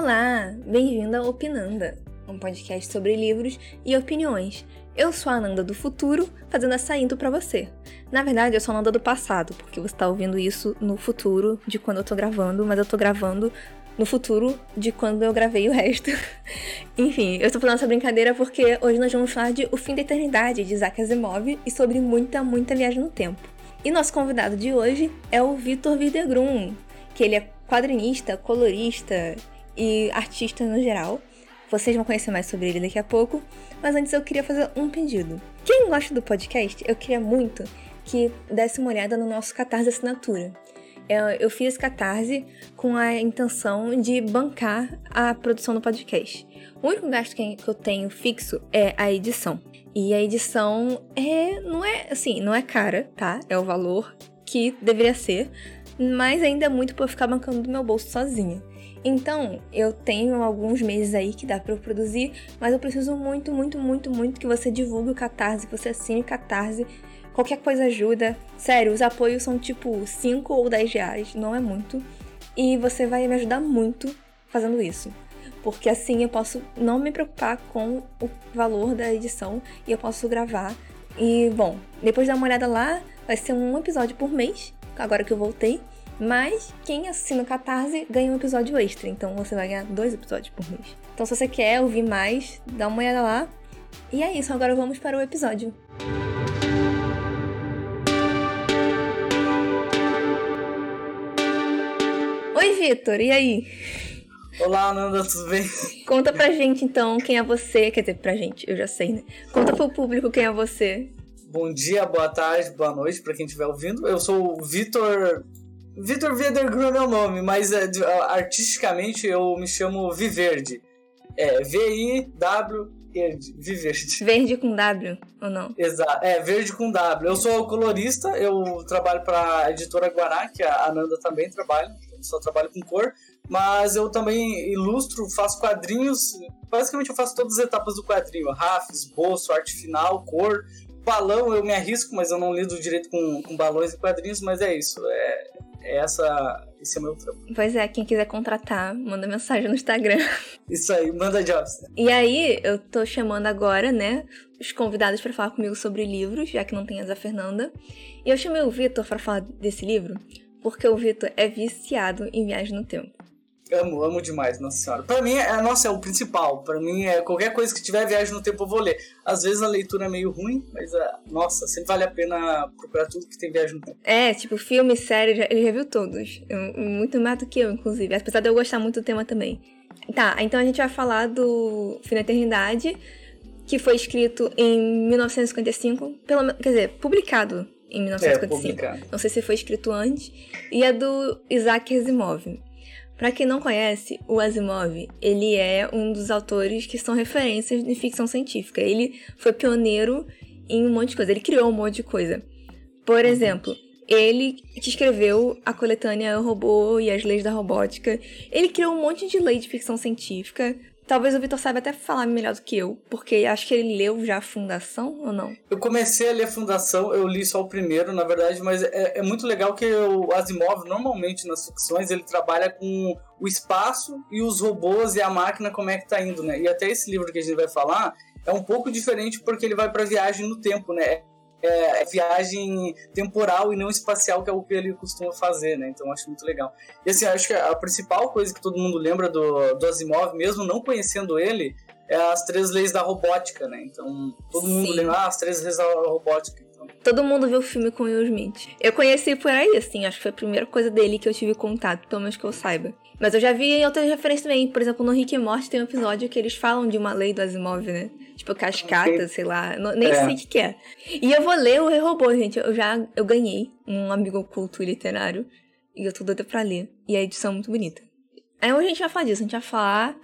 Olá, bem-vindo ao Opinanda, um podcast sobre livros e opiniões. Eu sou a Ananda do futuro, fazendo essa intro pra você. Na verdade, eu sou a Ananda do passado, porque você tá ouvindo isso no futuro de quando eu tô gravando, mas eu tô gravando no futuro de quando eu gravei o resto. Enfim, eu estou fazendo essa brincadeira porque hoje nós vamos falar de O Fim da Eternidade, de Isaac Asimov, e sobre muita, muita viagem no tempo. E nosso convidado de hoje é o Vitor Videgrum, que ele é quadrinista, colorista e artista no geral. Vocês vão conhecer mais sobre ele daqui a pouco, mas antes eu queria fazer um pedido. Quem gosta do podcast, eu queria muito que desse uma olhada no nosso Catarse Assinatura. Eu fiz catarse com a intenção de bancar a produção do podcast. O único gasto que eu tenho fixo é a edição. E a edição é, não é assim, não é cara, tá? É o valor que deveria ser, mas ainda é muito para ficar bancando do meu bolso sozinha. Então, eu tenho alguns meses aí que dá para eu produzir, mas eu preciso muito, muito, muito, muito que você divulgue o Catarse, que você assine o Catarse. Qualquer coisa ajuda. Sério, os apoios são tipo 5 ou 10 reais, não é muito. E você vai me ajudar muito fazendo isso. Porque assim eu posso não me preocupar com o valor da edição e eu posso gravar. E bom, depois de dar uma olhada lá, vai ser um episódio por mês, agora que eu voltei. Mas quem assina o Catarse ganha um episódio extra, então você vai ganhar dois episódios por mês. Então se você quer ouvir mais, dá uma olhada lá. E é isso, agora vamos para o episódio. Oi, Vitor, e aí? Olá, Ananda, tudo bem? Conta pra gente então quem é você, quer dizer, pra gente, eu já sei, né? Conta pro público quem é você. Bom dia, boa tarde, boa noite pra quem estiver ouvindo. Eu sou o Vitor Vitor Viedergrun é meu nome, mas é, artisticamente eu me chamo Viverde. É V-I-W Verde, Viverde. Verde com W, ou não? Exato, é, verde com W. Eu sou colorista, eu trabalho para a editora Guará, que a Ananda também trabalha, só trabalho com cor, mas eu também ilustro, faço quadrinhos, basicamente eu faço todas as etapas do quadrinho, RAF, esboço, arte final, cor, balão eu me arrisco, mas eu não lido direito com, com balões e quadrinhos, mas é isso, é, essa, esse é o meu trampo. Pois é, quem quiser contratar, manda mensagem no Instagram. Isso aí, manda jobs. E aí, eu tô chamando agora, né, os convidados para falar comigo sobre livros, já que não tem a Fernanda. E eu chamei o Vitor para falar desse livro, porque o Vitor é viciado em viagem no tempo. Amo, amo demais, Nossa Senhora. Pra mim, é, nossa, é o principal. Pra mim, é qualquer coisa que tiver viagem no tempo eu vou ler. Às vezes a leitura é meio ruim, mas, é, nossa, sempre vale a pena procurar tudo que tem viagem no tempo. É, tipo, filme, série, ele já viu todos. Muito mais do que eu, inclusive. Apesar de eu gostar muito do tema também. Tá, então a gente vai falar do Fim da Eternidade, que foi escrito em 1955, pelo, quer dizer, publicado em 1955. É, Não sei se foi escrito antes. E é do Isaac Asimov. Para quem não conhece, o Asimov, ele é um dos autores que são referências de ficção científica. Ele foi pioneiro em um monte de coisa, ele criou um monte de coisa. Por exemplo, ele que escreveu a coletânea O Robô e as Leis da Robótica. Ele criou um monte de lei de ficção científica. Talvez o Vitor saiba até falar melhor do que eu, porque acho que ele leu já a Fundação ou não? Eu comecei a ler a Fundação, eu li só o primeiro, na verdade, mas é, é muito legal que o Asimov, normalmente nas ficções, ele trabalha com o espaço e os robôs e a máquina, como é que tá indo, né? E até esse livro que a gente vai falar é um pouco diferente porque ele vai para viagem no tempo, né? É, viagem temporal e não espacial, que é o que ele costuma fazer, né? Então acho muito legal. E assim, acho que a principal coisa que todo mundo lembra do, do Asimov, mesmo não conhecendo ele, é as três leis da robótica, né? Então todo Sim. mundo lembra ah, as três leis da robótica. Todo mundo viu o filme com Will Smith. Eu conheci por aí, assim, acho que foi a primeira coisa dele que eu tive contato, pelo menos que eu saiba. Mas eu já vi em outras referências também. Por exemplo, no Rick e Morty tem um episódio que eles falam de uma lei do Asimov, né? Tipo, cascata, sei lá. Nem é. sei o que, que é. E eu vou ler o Rei Robô, gente. Eu já eu ganhei um amigo oculto literário. E eu tô doida pra ler. E a edição é muito bonita. Aí hoje a gente vai falar disso. A gente vai falar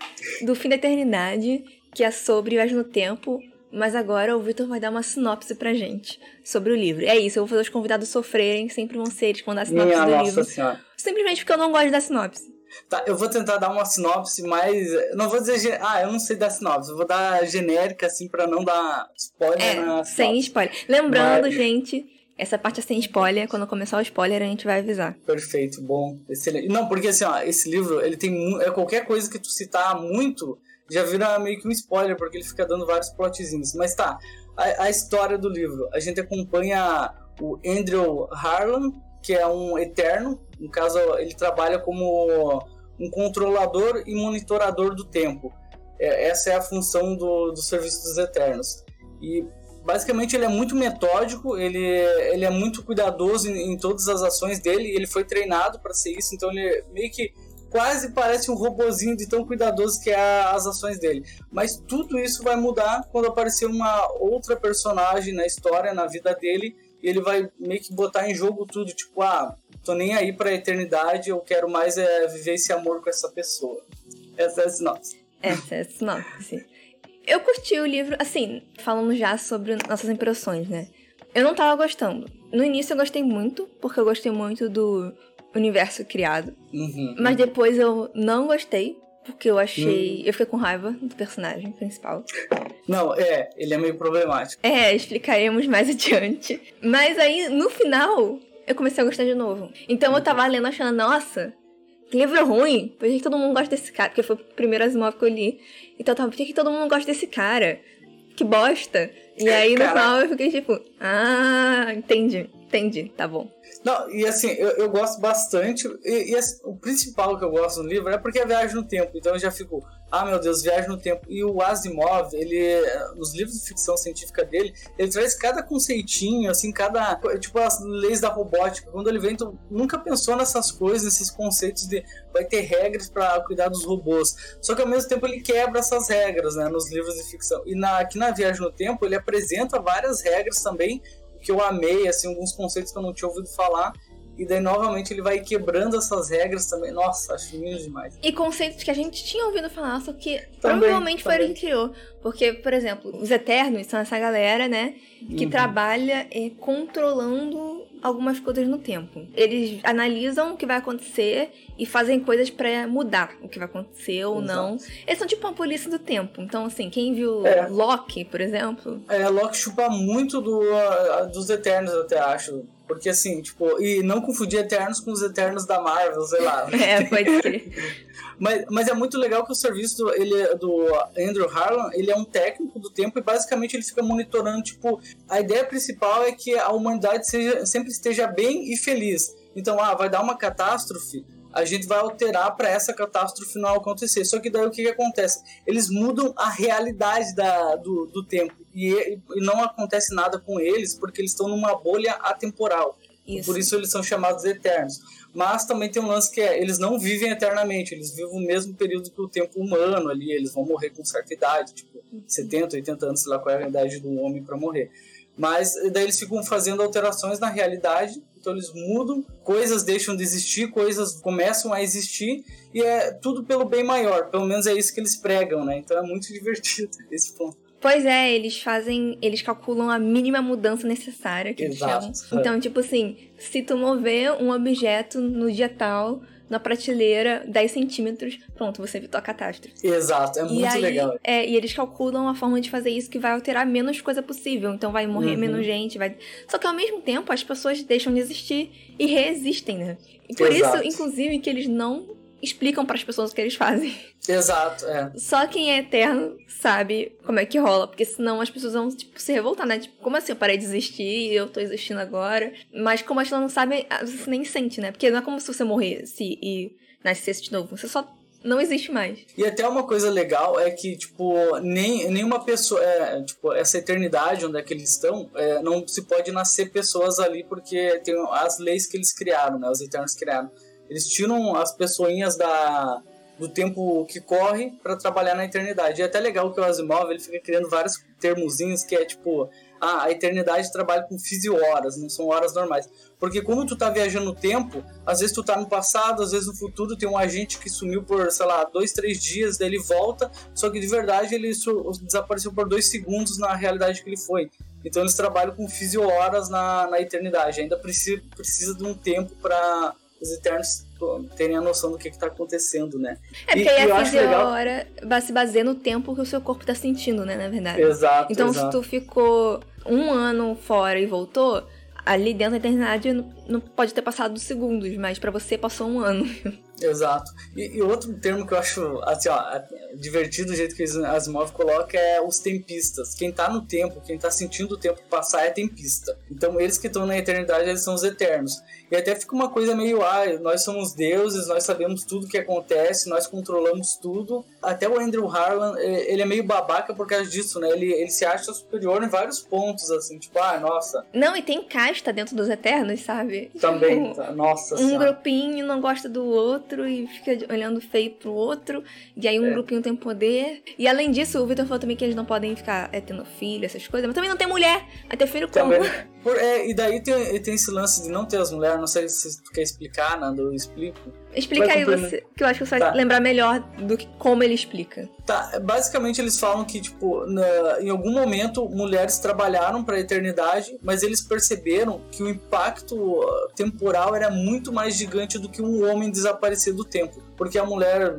do Fim da Eternidade, que é sobre Viagem no Tempo. Mas agora o Victor vai dar uma sinopse pra gente sobre o livro. É isso, eu vou fazer os convidados sofrerem, sempre vão ser eles quando a sinopse Minha do nossa livro. Senhora. Simplesmente porque eu não gosto da sinopse. Tá, eu vou tentar dar uma sinopse mais. Não vou dizer. Ah, eu não sei dar sinopse. Eu vou dar genérica, assim, pra não dar spoiler é, na sinopse. Sem spoiler. Lembrando, Mas... gente, Essa parte é sem spoiler, quando começar o spoiler a gente vai avisar. Perfeito, bom, excelente. Não, porque assim, ó, esse livro, ele tem é qualquer coisa que tu citar muito, já vira meio que um spoiler, porque ele fica dando vários plotzinhos. Mas tá, a, a história do livro, a gente acompanha o Andrew Harlan, que é um eterno, no caso ele trabalha como um controlador e monitorador do tempo. É, essa é a função do, do Serviço dos Eternos. E basicamente ele é muito metódico, ele, ele é muito cuidadoso em, em todas as ações dele, ele foi treinado para ser isso, então ele meio que quase parece um robozinho de tão cuidadoso que é as ações dele. Mas tudo isso vai mudar quando aparecer uma outra personagem na história, na vida dele, e ele vai meio que botar em jogo tudo, tipo, ah, tô nem aí pra eternidade, eu quero mais é viver esse amor com essa pessoa. Essa é a sinopse. Essa é a sinopse. Eu curti o livro, assim, falando já sobre nossas impressões, né? Eu não tava gostando. No início eu gostei muito, porque eu gostei muito do universo criado. Uhum, mas depois eu não gostei, porque eu achei. Uhum. Eu fiquei com raiva do personagem principal. Não, é, ele é meio problemático. É, explicaremos mais adiante. Mas aí, no final, eu comecei a gostar de novo. Então eu tava lendo achando, nossa, que livro ruim. Por que todo mundo gosta desse cara? Porque foi o primeiro Asimov que eu li. Então tava, por que todo mundo gosta desse cara? Que bosta. E aí no final eu fiquei tipo, ah, entendi, entendi, tá bom. Não, e assim, eu, eu gosto bastante. E, e assim, o principal que eu gosto no livro é porque é viagem no tempo. Então eu já fico, ah meu Deus, viagem no tempo. E o Asimov, ele, nos livros de ficção científica dele, ele traz cada conceitinho, assim, cada. Tipo as leis da robótica. Quando ele vem, tu nunca pensou nessas coisas, nesses conceitos de vai ter regras para cuidar dos robôs. Só que ao mesmo tempo ele quebra essas regras, né, nos livros de ficção. E na, aqui na Viagem no Tempo, ele apresenta várias regras também que eu amei, assim, alguns conceitos que eu não tinha ouvido falar. E daí, novamente, ele vai quebrando essas regras também. Nossa, acho lindo demais. E conceitos que a gente tinha ouvido falar, só que também, provavelmente também. foi ele que criou. Porque, por exemplo, os Eternos são essa galera, né? Que uhum. trabalha é, controlando algumas coisas no tempo. Eles analisam o que vai acontecer e fazem coisas para mudar o que vai acontecer ou Exato. não. Eles são tipo uma polícia do tempo. Então, assim, quem viu é. Loki, por exemplo. É, Loki chupa muito do, uh, dos Eternos, eu até acho. Porque assim, tipo, e não confundir Eternos com os Eternos da Marvel, sei lá. é, pode ser. mas, mas é muito legal que o serviço do, ele, do Andrew Harlan, ele é um técnico do tempo e basicamente ele fica monitorando, tipo, a ideia principal é que a humanidade seja, sempre esteja bem e feliz. Então, ah, vai dar uma catástrofe, a gente vai alterar para essa catástrofe não acontecer. Só que daí o que, que acontece? Eles mudam a realidade da, do, do tempo e, e não acontece nada com eles porque eles estão numa bolha atemporal. Isso. Por isso eles são chamados eternos. Mas também tem um lance que é, eles não vivem eternamente, eles vivem o mesmo período que o tempo humano ali, eles vão morrer com certa idade, tipo 70, 80 anos, sei lá qual é a idade do homem para morrer. Mas daí eles ficam fazendo alterações na realidade então eles mudam, coisas deixam de existir, coisas começam a existir e é tudo pelo bem maior. Pelo menos é isso que eles pregam, né? Então é muito divertido esse ponto. Pois é, eles fazem. Eles calculam a mínima mudança necessária que Exato, eles chamam. Então, tipo assim, se tu mover um objeto no dia tal, na prateleira 10 centímetros, pronto, você evitou a catástrofe. Exato, é muito aí, legal. É, e eles calculam a forma de fazer isso que vai alterar menos coisa possível. Então vai morrer uhum. menos gente, vai. Só que ao mesmo tempo as pessoas deixam de existir e resistem, né? E por Exato. isso, inclusive, que eles não explicam para as pessoas o que eles fazem. Exato, é. Só quem é eterno sabe como é que rola, porque senão as pessoas vão, tipo, se revoltar, né? Tipo, como assim eu parei de existir e eu tô existindo agora? Mas como elas não sabem, você nem sente, né? Porque não é como se você morresse e nascesse de novo. Você só não existe mais. E até uma coisa legal é que, tipo, nem, nenhuma pessoa. É, tipo, essa eternidade onde é que eles estão, é, não se pode nascer pessoas ali porque tem as leis que eles criaram, né? Os Eternos criaram. Eles tiram as pessoinhas da, do tempo que corre para trabalhar na eternidade. E é até legal que o Asimov ele fica criando vários termozinhos que é tipo, ah, a eternidade trabalha com fisio-horas, não são horas normais. Porque como tu tá viajando no tempo, às vezes tu tá no passado, às vezes no futuro tem um agente que sumiu por, sei lá, dois, três dias, daí ele volta, só que de verdade ele desapareceu por dois segundos na realidade que ele foi. Então eles trabalham com fisio-horas na, na eternidade. Ainda precisa, precisa de um tempo para os Eternos terem a noção do que está acontecendo, né? É porque e, aí a fisiora legal... se baseia no tempo que o seu corpo está sentindo, né? Na verdade. Exato. Então, exato. se tu ficou um ano fora e voltou, ali dentro da eternidade não, pode ter passado segundos, mas para você passou um ano. Exato. E, e, outro termo que eu acho assim, ó, divertido do jeito que Asimov coloca é os tempistas. Quem tá no tempo, quem tá sentindo o tempo passar é tempista. Então eles que estão na eternidade, eles são os eternos. E até fica uma coisa meio, ah, nós somos deuses, nós sabemos tudo que acontece, nós controlamos tudo. Até o Andrew Harlan, ele é meio babaca por causa disso, né? Ele, ele se acha superior em vários pontos, assim, tipo, ah, nossa. Não, e tem casta dentro dos eternos, sabe? Também, tipo, nossa Um senhora. grupinho não gosta do outro e fica olhando feio pro outro, e aí um é. grupinho tem poder. E além disso, o Victor falou também que eles não podem ficar é, tendo filho, essas coisas, mas também não tem mulher. Ter filho como? Por, é, e daí tem, tem esse lance de não ter as mulheres, não sei se tu quer explicar, Nando, eu explico. Explica aí você, que eu acho que você tá. vai lembrar melhor do que como ele explica. Tá, basicamente eles falam que, tipo, na, em algum momento mulheres trabalharam para a eternidade, mas eles perceberam que o impacto uh, temporal era muito mais gigante do que um homem desaparecer do tempo. Porque a mulher,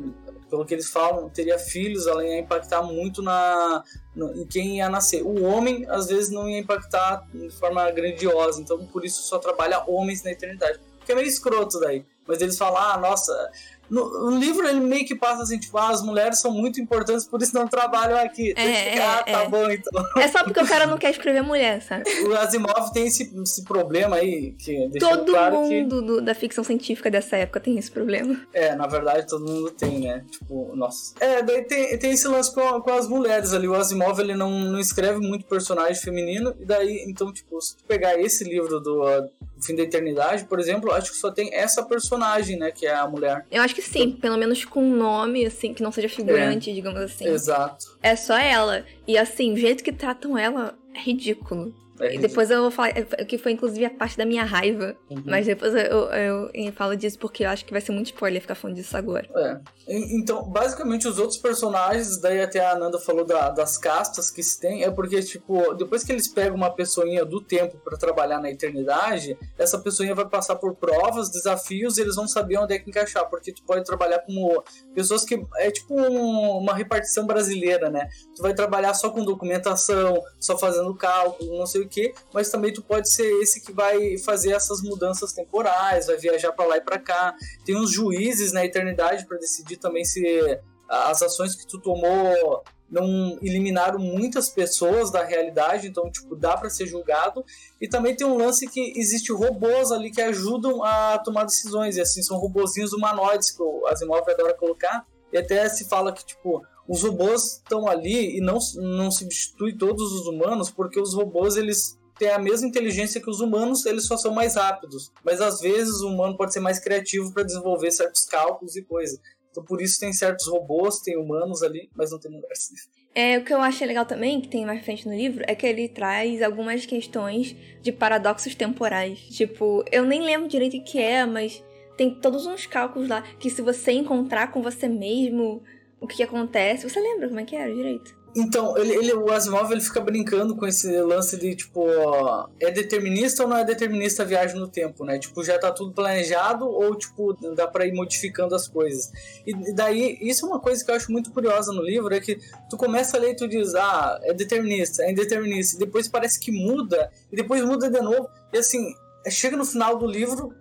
pelo que eles falam, teria filhos, ela ia impactar muito na, no, em quem ia nascer. O homem, às vezes, não ia impactar de forma grandiosa, então por isso só trabalha homens na eternidade. Que é meio escroto daí. Mas eles falam, ah, nossa, no, no, livro ele meio que passa assim, tipo, ah, as mulheres são muito importantes, por isso não trabalham aqui. É, é, ah, tá é. bom, então. É só porque o cara não quer escrever mulher, sabe? O Asimov tem esse, esse problema aí, que Todo claro mundo que... do, da ficção científica dessa época tem esse problema. É, na verdade todo mundo tem, né? Tipo, nossa. É, daí tem, tem esse lance com, com as mulheres ali. O Asimov, ele não, não escreve muito personagem feminino, e daí, então, tipo, se tu pegar esse livro do uh, Fim da Eternidade, por exemplo, acho que só tem essa personagem, né, que é a mulher. Eu acho que sim, pelo menos com um nome, assim, que não seja figurante, é. digamos assim. Exato. É só ela. E assim, o jeito que tratam ela é ridículo. E depois eu vou falar, que foi inclusive a parte da minha raiva. Uhum. Mas depois eu, eu, eu, falo disso porque eu acho que vai ser muito spoiler ficar falando disso agora. É. Então, basicamente, os outros personagens, daí até a Ananda falou da, das castas que se tem, é porque, tipo, depois que eles pegam uma pessoinha do tempo para trabalhar na eternidade, essa pessoinha vai passar por provas, desafios, e eles vão saber onde é que encaixar, porque tu pode trabalhar como pessoas que. É tipo um, uma repartição brasileira, né? Tu vai trabalhar só com documentação, só fazendo cálculo, não sei o que, mas também tu pode ser esse que vai fazer essas mudanças temporais, vai viajar para lá e para cá. Tem uns juízes na eternidade para decidir também se as ações que tu tomou não eliminaram muitas pessoas da realidade, então tipo dá para ser julgado. E também tem um lance que existe robôs ali que ajudam a tomar decisões, e assim são robozinhos humanoides que o Asimov adora colocar. E até se fala que tipo os robôs estão ali e não não substitui todos os humanos, porque os robôs eles têm a mesma inteligência que os humanos, eles só são mais rápidos. Mas às vezes o humano pode ser mais criativo para desenvolver certos cálculos e coisas. Então por isso tem certos robôs, tem humanos ali, mas não tem mulheres. É, o que eu achei legal também, que tem mais frente no livro, é que ele traz algumas questões de paradoxos temporais. Tipo, eu nem lembro direito o que é, mas tem todos uns cálculos lá que se você encontrar com você mesmo, o que acontece. Você lembra como é que era direito? Então, ele, ele, o Asimov ele fica brincando com esse lance de, tipo, ó, é determinista ou não é determinista a viagem no tempo, né? Tipo, já tá tudo planejado ou, tipo, dá pra ir modificando as coisas. E daí, isso é uma coisa que eu acho muito curiosa no livro, é que tu começa a ler e tu diz, ah, é determinista, é indeterminista, e depois parece que muda, e depois muda de novo, e assim, chega no final do livro,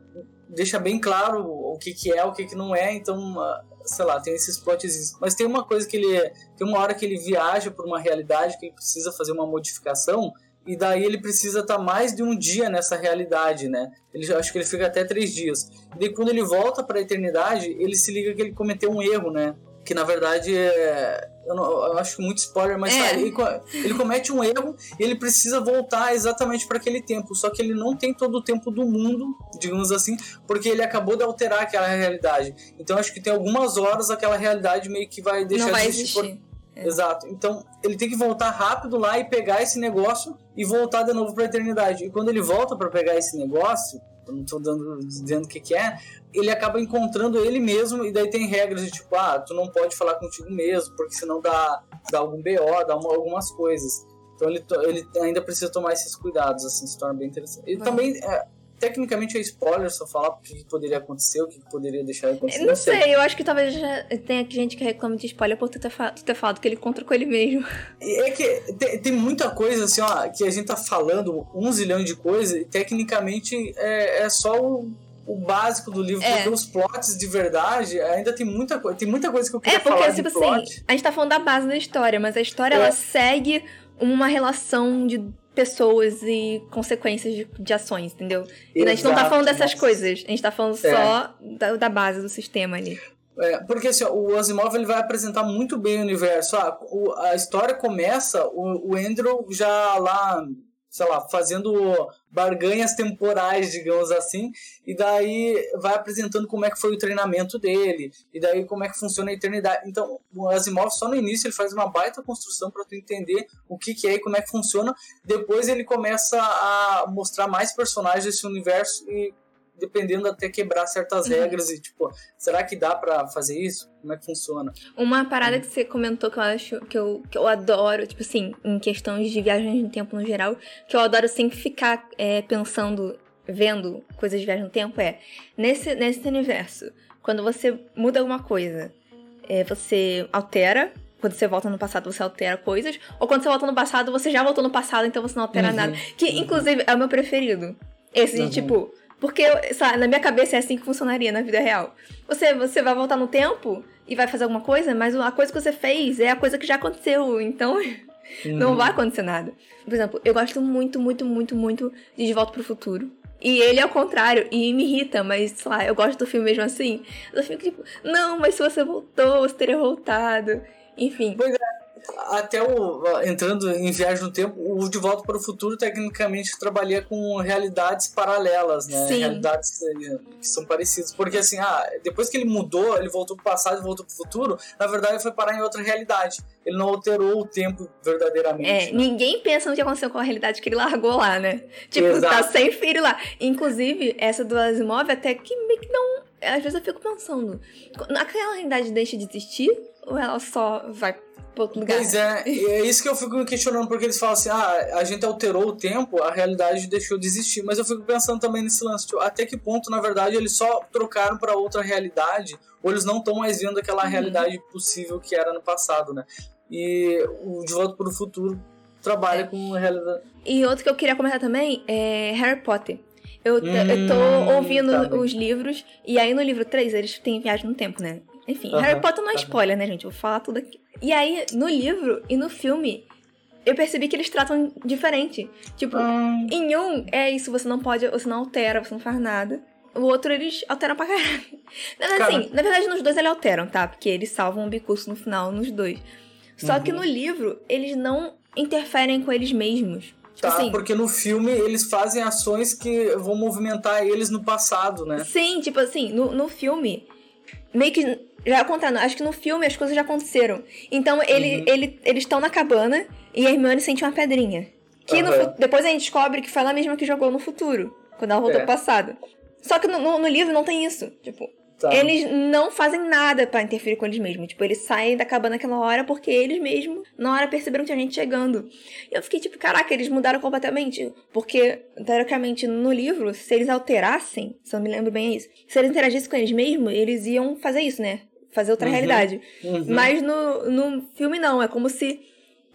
deixa bem claro o que que é, o que que não é, então sei lá, tem esses plots. Mas tem uma coisa que ele. Tem uma hora que ele viaja por uma realidade que ele precisa fazer uma modificação. E daí ele precisa estar tá mais de um dia nessa realidade, né? Ele, acho que ele fica até três dias. E daí quando ele volta para a eternidade, ele se liga que ele cometeu um erro, né? Que na verdade é eu, não, eu acho que muito spoiler, mas é. tá, ele, ele, comete um erro e ele precisa voltar exatamente para aquele tempo. Só que ele não tem todo o tempo do mundo, digamos assim, porque ele acabou de alterar aquela realidade. Então acho que tem algumas horas aquela realidade meio que vai deixar não vai de existir. Por... É. Exato. Então ele tem que voltar rápido lá e pegar esse negócio e voltar de novo para a eternidade. E quando ele volta para pegar esse negócio, não estou dando, dizendo o que, que é, ele acaba encontrando ele mesmo e daí tem regras de tipo, ah, tu não pode falar contigo mesmo, porque senão dá, dá algum BO, dá uma, algumas coisas. Então ele, ele ainda precisa tomar esses cuidados, assim, se torna bem interessante. E também, é, tecnicamente é spoiler só falar o que poderia acontecer, o que poderia deixar de acontecer. Não sei, eu acho que talvez já tenha gente que reclame de spoiler por tu ter, fa tu ter falado que ele encontra com ele mesmo. É que tem, tem, muita coisa assim, ó, que a gente tá falando um zilhão de coisas e tecnicamente é, é só o o básico do livro, é. porque os plots de verdade ainda tem muita coisa. Tem muita coisa que eu queria é porque, falar tipo assim, a gente tá falando da base da história, mas a história é. ela segue uma relação de pessoas e consequências de, de ações, entendeu? E Exato, a gente não tá falando dessas coisas, a gente tá falando é. só da, da, base do sistema ali. É, porque assim, o Asimov ele vai apresentar muito bem o universo. Ah, o, a história começa, o, o Andrew já lá sei lá, fazendo barganhas temporais, digamos assim, e daí vai apresentando como é que foi o treinamento dele, e daí como é que funciona a eternidade. Então, o Asimov só no início ele faz uma baita construção para tu entender o que, que é e como é que funciona. Depois ele começa a mostrar mais personagens desse universo e dependendo até quebrar certas uhum. regras e tipo, será que dá para fazer isso? Como é que funciona? Uma parada que você comentou que eu acho que eu, que eu adoro, tipo assim, em questões de viagem no tempo no geral, que eu adoro sempre ficar é, pensando, vendo coisas de viagem no tempo é nesse nesse universo, quando você muda alguma coisa, é, você altera quando você volta no passado, você altera coisas. Ou quando você volta no passado, você já voltou no passado, então você não altera uhum, nada. Que, uhum. inclusive, é o meu preferido. Esse de, uhum. tipo, porque, sabe, na minha cabeça é assim que funcionaria na vida real. Você, você vai voltar no tempo e vai fazer alguma coisa, mas a coisa que você fez é a coisa que já aconteceu, então uhum. não vai acontecer nada. Por exemplo, eu gosto muito, muito, muito, muito de De Volta pro Futuro. E ele é o contrário, e me irrita, mas sei lá, eu gosto do filme mesmo assim. Eu fico tipo, não, mas se você voltou, você teria voltado. Enfim. Pois é até o entrando em viagem no tempo, o De Volta para o Futuro tecnicamente trabalha com realidades paralelas, né? Sim. Realidades eh, que são parecidas, porque assim, ah, depois que ele mudou, ele voltou para o passado e voltou para o futuro, na verdade ele foi parar em outra realidade. Ele não alterou o tempo verdadeiramente. É, né? ninguém pensa no que aconteceu com a realidade que ele largou lá, né? Tipo, tá Exato. tá sem filho lá. Inclusive, essa do Asimov até que meio que não às vezes eu fico pensando, aquela realidade deixa de existir ou ela só vai outro lugar. Pois é, é isso que eu fico questionando, porque eles falam assim, ah, a gente alterou o tempo, a realidade deixou de existir. Mas eu fico pensando também nesse lance, tipo, até que ponto, na verdade, eles só trocaram para outra realidade, ou eles não estão mais vendo aquela uhum. realidade possível que era no passado, né? E o De Volta para o Futuro trabalha é. com realidade. E outro que eu queria comentar também é Harry Potter. Eu, hum, eu tô hum, ouvindo tá os livros, e aí no livro 3 eles têm viagem no tempo, né? Enfim, uhum, Harry Potter não é tá spoiler, né, gente? vou falar tudo aqui. E aí, no livro e no filme, eu percebi que eles tratam diferente. Tipo, hum. em um, é isso, você não pode, você não altera, você não faz nada. O outro, eles alteram pra caralho. Assim, na verdade, nos dois eles alteram, tá? Porque eles salvam o bicurso no final, nos dois. Só uhum. que no livro, eles não interferem com eles mesmos. Tipo tá, assim, porque no filme eles fazem ações que vão movimentar eles no passado, né? Sim, tipo assim, no, no filme, meio que já contando, acho que no filme as coisas já aconteceram. Então ele, uhum. ele, eles estão na cabana e a Hermione sente uma pedrinha. Que uhum. no, depois a gente descobre que foi ela mesma que jogou no futuro, quando ela voltou é. pro passado. Só que no, no, no, livro não tem isso. Tipo, tá. eles não fazem nada para interferir com eles mesmos. Tipo, eles saem da cabana naquela hora porque eles mesmos, na hora, perceberam que tinha gente chegando. E eu fiquei tipo, caraca, eles mudaram completamente. Porque, teoricamente, no livro, se eles alterassem, se eu me lembro bem é isso, se eles interagissem com eles mesmos, eles iam fazer isso, né? fazer outra uhum, realidade. Uhum. Mas no, no filme não, é como se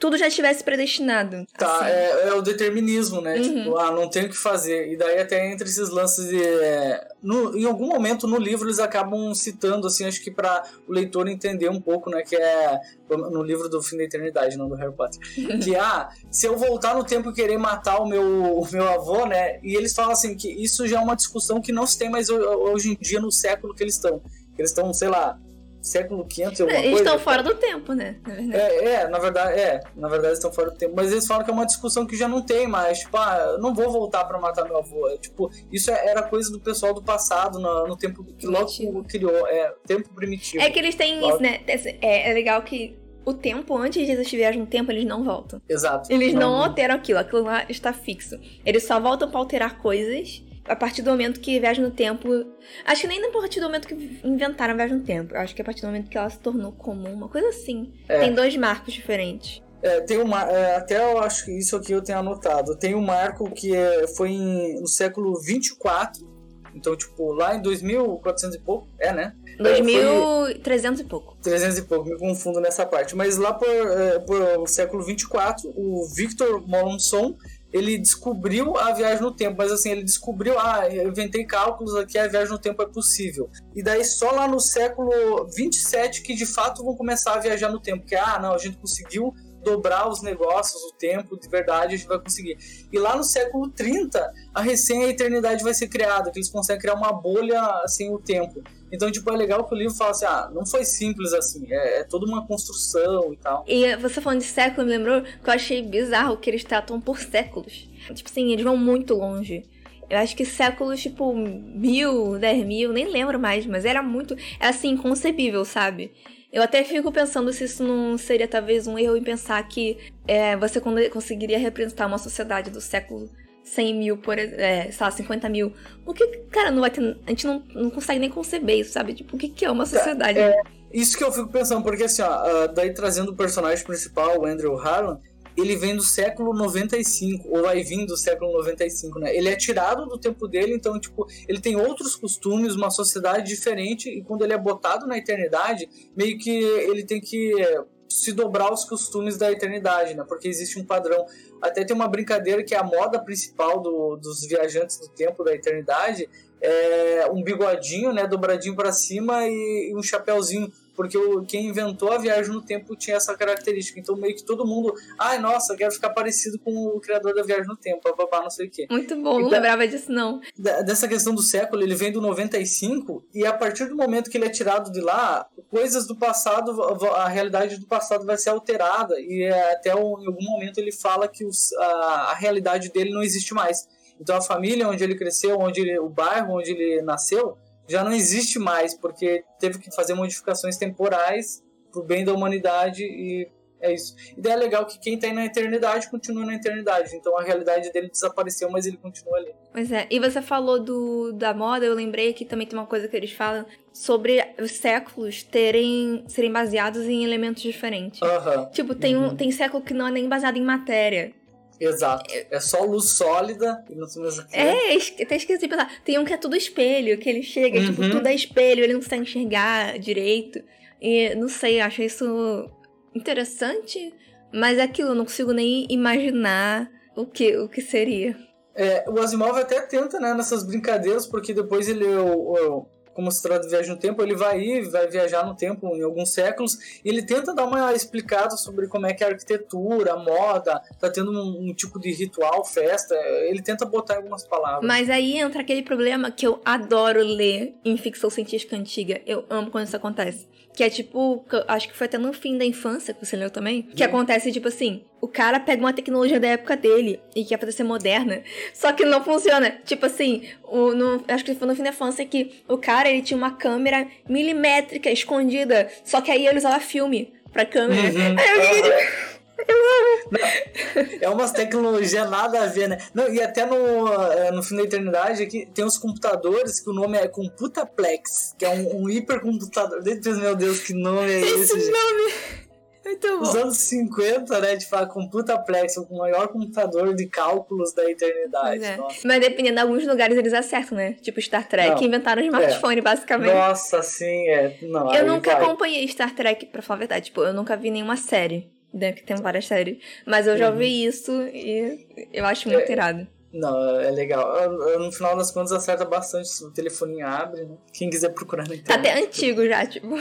tudo já estivesse predestinado. Tá, assim. é, é, o determinismo, né? Uhum. Tipo, ah, não tem o que fazer. E daí até entre esses lances de... É, no, em algum momento no livro eles acabam citando, assim, acho que para o leitor entender um pouco, né? Que é no livro do Fim da Eternidade, não do Harry Potter. que, ah, se eu voltar no tempo e querer matar o meu, o meu avô, né? E eles falam assim, que isso já é uma discussão que não se tem mais hoje em dia no século que eles estão. Eles estão, sei lá, século 500 alguma Eles coisa. estão fora do tempo, né? É, é, na verdade, é. Na verdade, estão fora do tempo. Mas eles falam que é uma discussão que já não tem mais. Tipo, ah, eu não vou voltar para matar meu avô. É, tipo, isso é, era coisa do pessoal do passado, no, no tempo que logo criou. É, tempo primitivo. É que eles têm logo... isso, né? É, é legal que o tempo, antes de eles viajar no tempo, eles não voltam. Exato. Eles não, não alteram aquilo, aquilo lá está fixo. Eles só voltam para alterar coisas a partir do momento que viagem no tempo. Acho que nem a partir do momento que inventaram a viagem no tempo. Acho que a partir do momento que ela se tornou comum, uma coisa assim. É. Tem dois marcos diferentes. É, tem uma, é, até eu acho que isso aqui eu tenho anotado. Tem um marco que é, foi em, no século 24, então, tipo, lá em 2400 e pouco, é, né? 2300 é, e pouco. 300 e pouco, me confundo nessa parte. Mas lá por, é, por século 24, o Victor Mollomson, ele descobriu a viagem no tempo, mas assim, ele descobriu, ah, eu inventei cálculos aqui, a viagem no tempo é possível. E daí só lá no século 27 que de fato vão começar a viajar no tempo, que ah, não, a gente conseguiu dobrar os negócios, o tempo, de verdade, a gente vai conseguir. E lá no século 30, a recém eternidade vai ser criada, que eles conseguem criar uma bolha sem o tempo. Então, tipo, é legal que o livro fala assim, ah, não foi simples assim, é, é toda uma construção e tal. E você falando de século, me lembrou que eu achei bizarro que eles tratam por séculos. Tipo assim, eles vão muito longe. Eu acho que séculos, tipo, mil, dez mil, nem lembro mais, mas era muito, é assim, inconcebível, sabe? Eu até fico pensando se isso não seria talvez um erro em pensar que é, você conseguiria representar uma sociedade do século 100 mil, por é, sei lá, 50 mil. Porque, cara, não vai ter. A gente não, não consegue nem conceber isso, sabe? Tipo, o que, que é uma sociedade? É, é, isso que eu fico pensando, porque assim, ó, daí trazendo o personagem principal, o Andrew Harlan, ele vem do século 95, ou vai vir do século 95, né? Ele é tirado do tempo dele, então, tipo, ele tem outros costumes, uma sociedade diferente, e quando ele é botado na eternidade, meio que ele tem que se dobrar os costumes da eternidade, né? Porque existe um padrão. Até tem uma brincadeira que é a moda principal do, dos viajantes do tempo da eternidade é um bigodinho, né, dobradinho para cima e, e um chapéuzinho porque o, quem inventou a viagem no tempo tinha essa característica. Então, meio que todo mundo, ai, nossa, quero ficar parecido com o criador da viagem no tempo, papá, não sei o quê. Muito bom, não lembrava disso, não. Dessa questão do século, ele vem do 95, e a partir do momento que ele é tirado de lá, coisas do passado, a realidade do passado vai ser alterada, e é, até em algum momento ele fala que os, a, a realidade dele não existe mais. Então a família onde ele cresceu, onde ele, o bairro onde ele nasceu, já não existe mais, porque teve que fazer modificações temporais pro bem da humanidade e é isso. E daí é legal que quem tá na eternidade continua na eternidade. Então a realidade dele desapareceu, mas ele continua ali. Pois é. E você falou do, da moda, eu lembrei que também tem uma coisa que eles falam sobre os séculos terem serem baseados em elementos diferentes. Tipo, tem, um, uhum. tem século que não é nem baseado em matéria. Exato. É só luz sólida e não É, até esqueci de pensar. Tem um que é tudo espelho, que ele chega, tipo, uhum. tipo, tudo é espelho, ele não consegue enxergar direito. E não sei, acho isso interessante, mas é aquilo, eu não consigo nem imaginar o que, o que seria. É, o Asimov até tenta, né, nessas brincadeiras, porque depois ele. Como se trata de viagem no tempo, ele vai ir, vai viajar no tempo em alguns séculos, e ele tenta dar uma explicada sobre como é que é a arquitetura, a moda, tá tendo um, um, tipo de ritual, festa, ele tenta botar algumas palavras. Mas aí entra aquele problema que eu adoro ler em ficção científica antiga, eu amo quando isso acontece. Que é tipo, acho que foi até no fim da infância que você leu também. Que acontece, tipo assim, o cara pega uma tecnologia da época dele e quer fazer ser moderna. Só que não funciona. Tipo assim, o, no, acho que foi no fim da infância que o cara ele tinha uma câmera milimétrica escondida. Só que aí ele usava filme pra câmera. Uhum. Aí eu fiquei, é umas tecnologias nada a ver, né? Não, e até no, é, no fim da eternidade aqui tem uns computadores que o nome é Computaplex, que é um, um hipercomputador. Meu Deus, que nome é esse? Esse nome. Os anos 50, né? De falar Computaplex, o maior computador de cálculos da eternidade. É. Mas dependendo de alguns lugares eles acertam, né? Tipo Star Trek, Não. inventaram o smartphone, é. basicamente. Nossa, sim, é. Não, eu nunca vai. acompanhei Star Trek, pra falar a verdade. Tipo, eu nunca vi nenhuma série né? Que tem várias séries. Mas eu já ouvi uhum. isso e eu acho muito é, irado. Não, é legal. No final das contas acerta bastante. O telefone abre, né? Quem quiser procurar na internet. Tá até antigo já, tipo.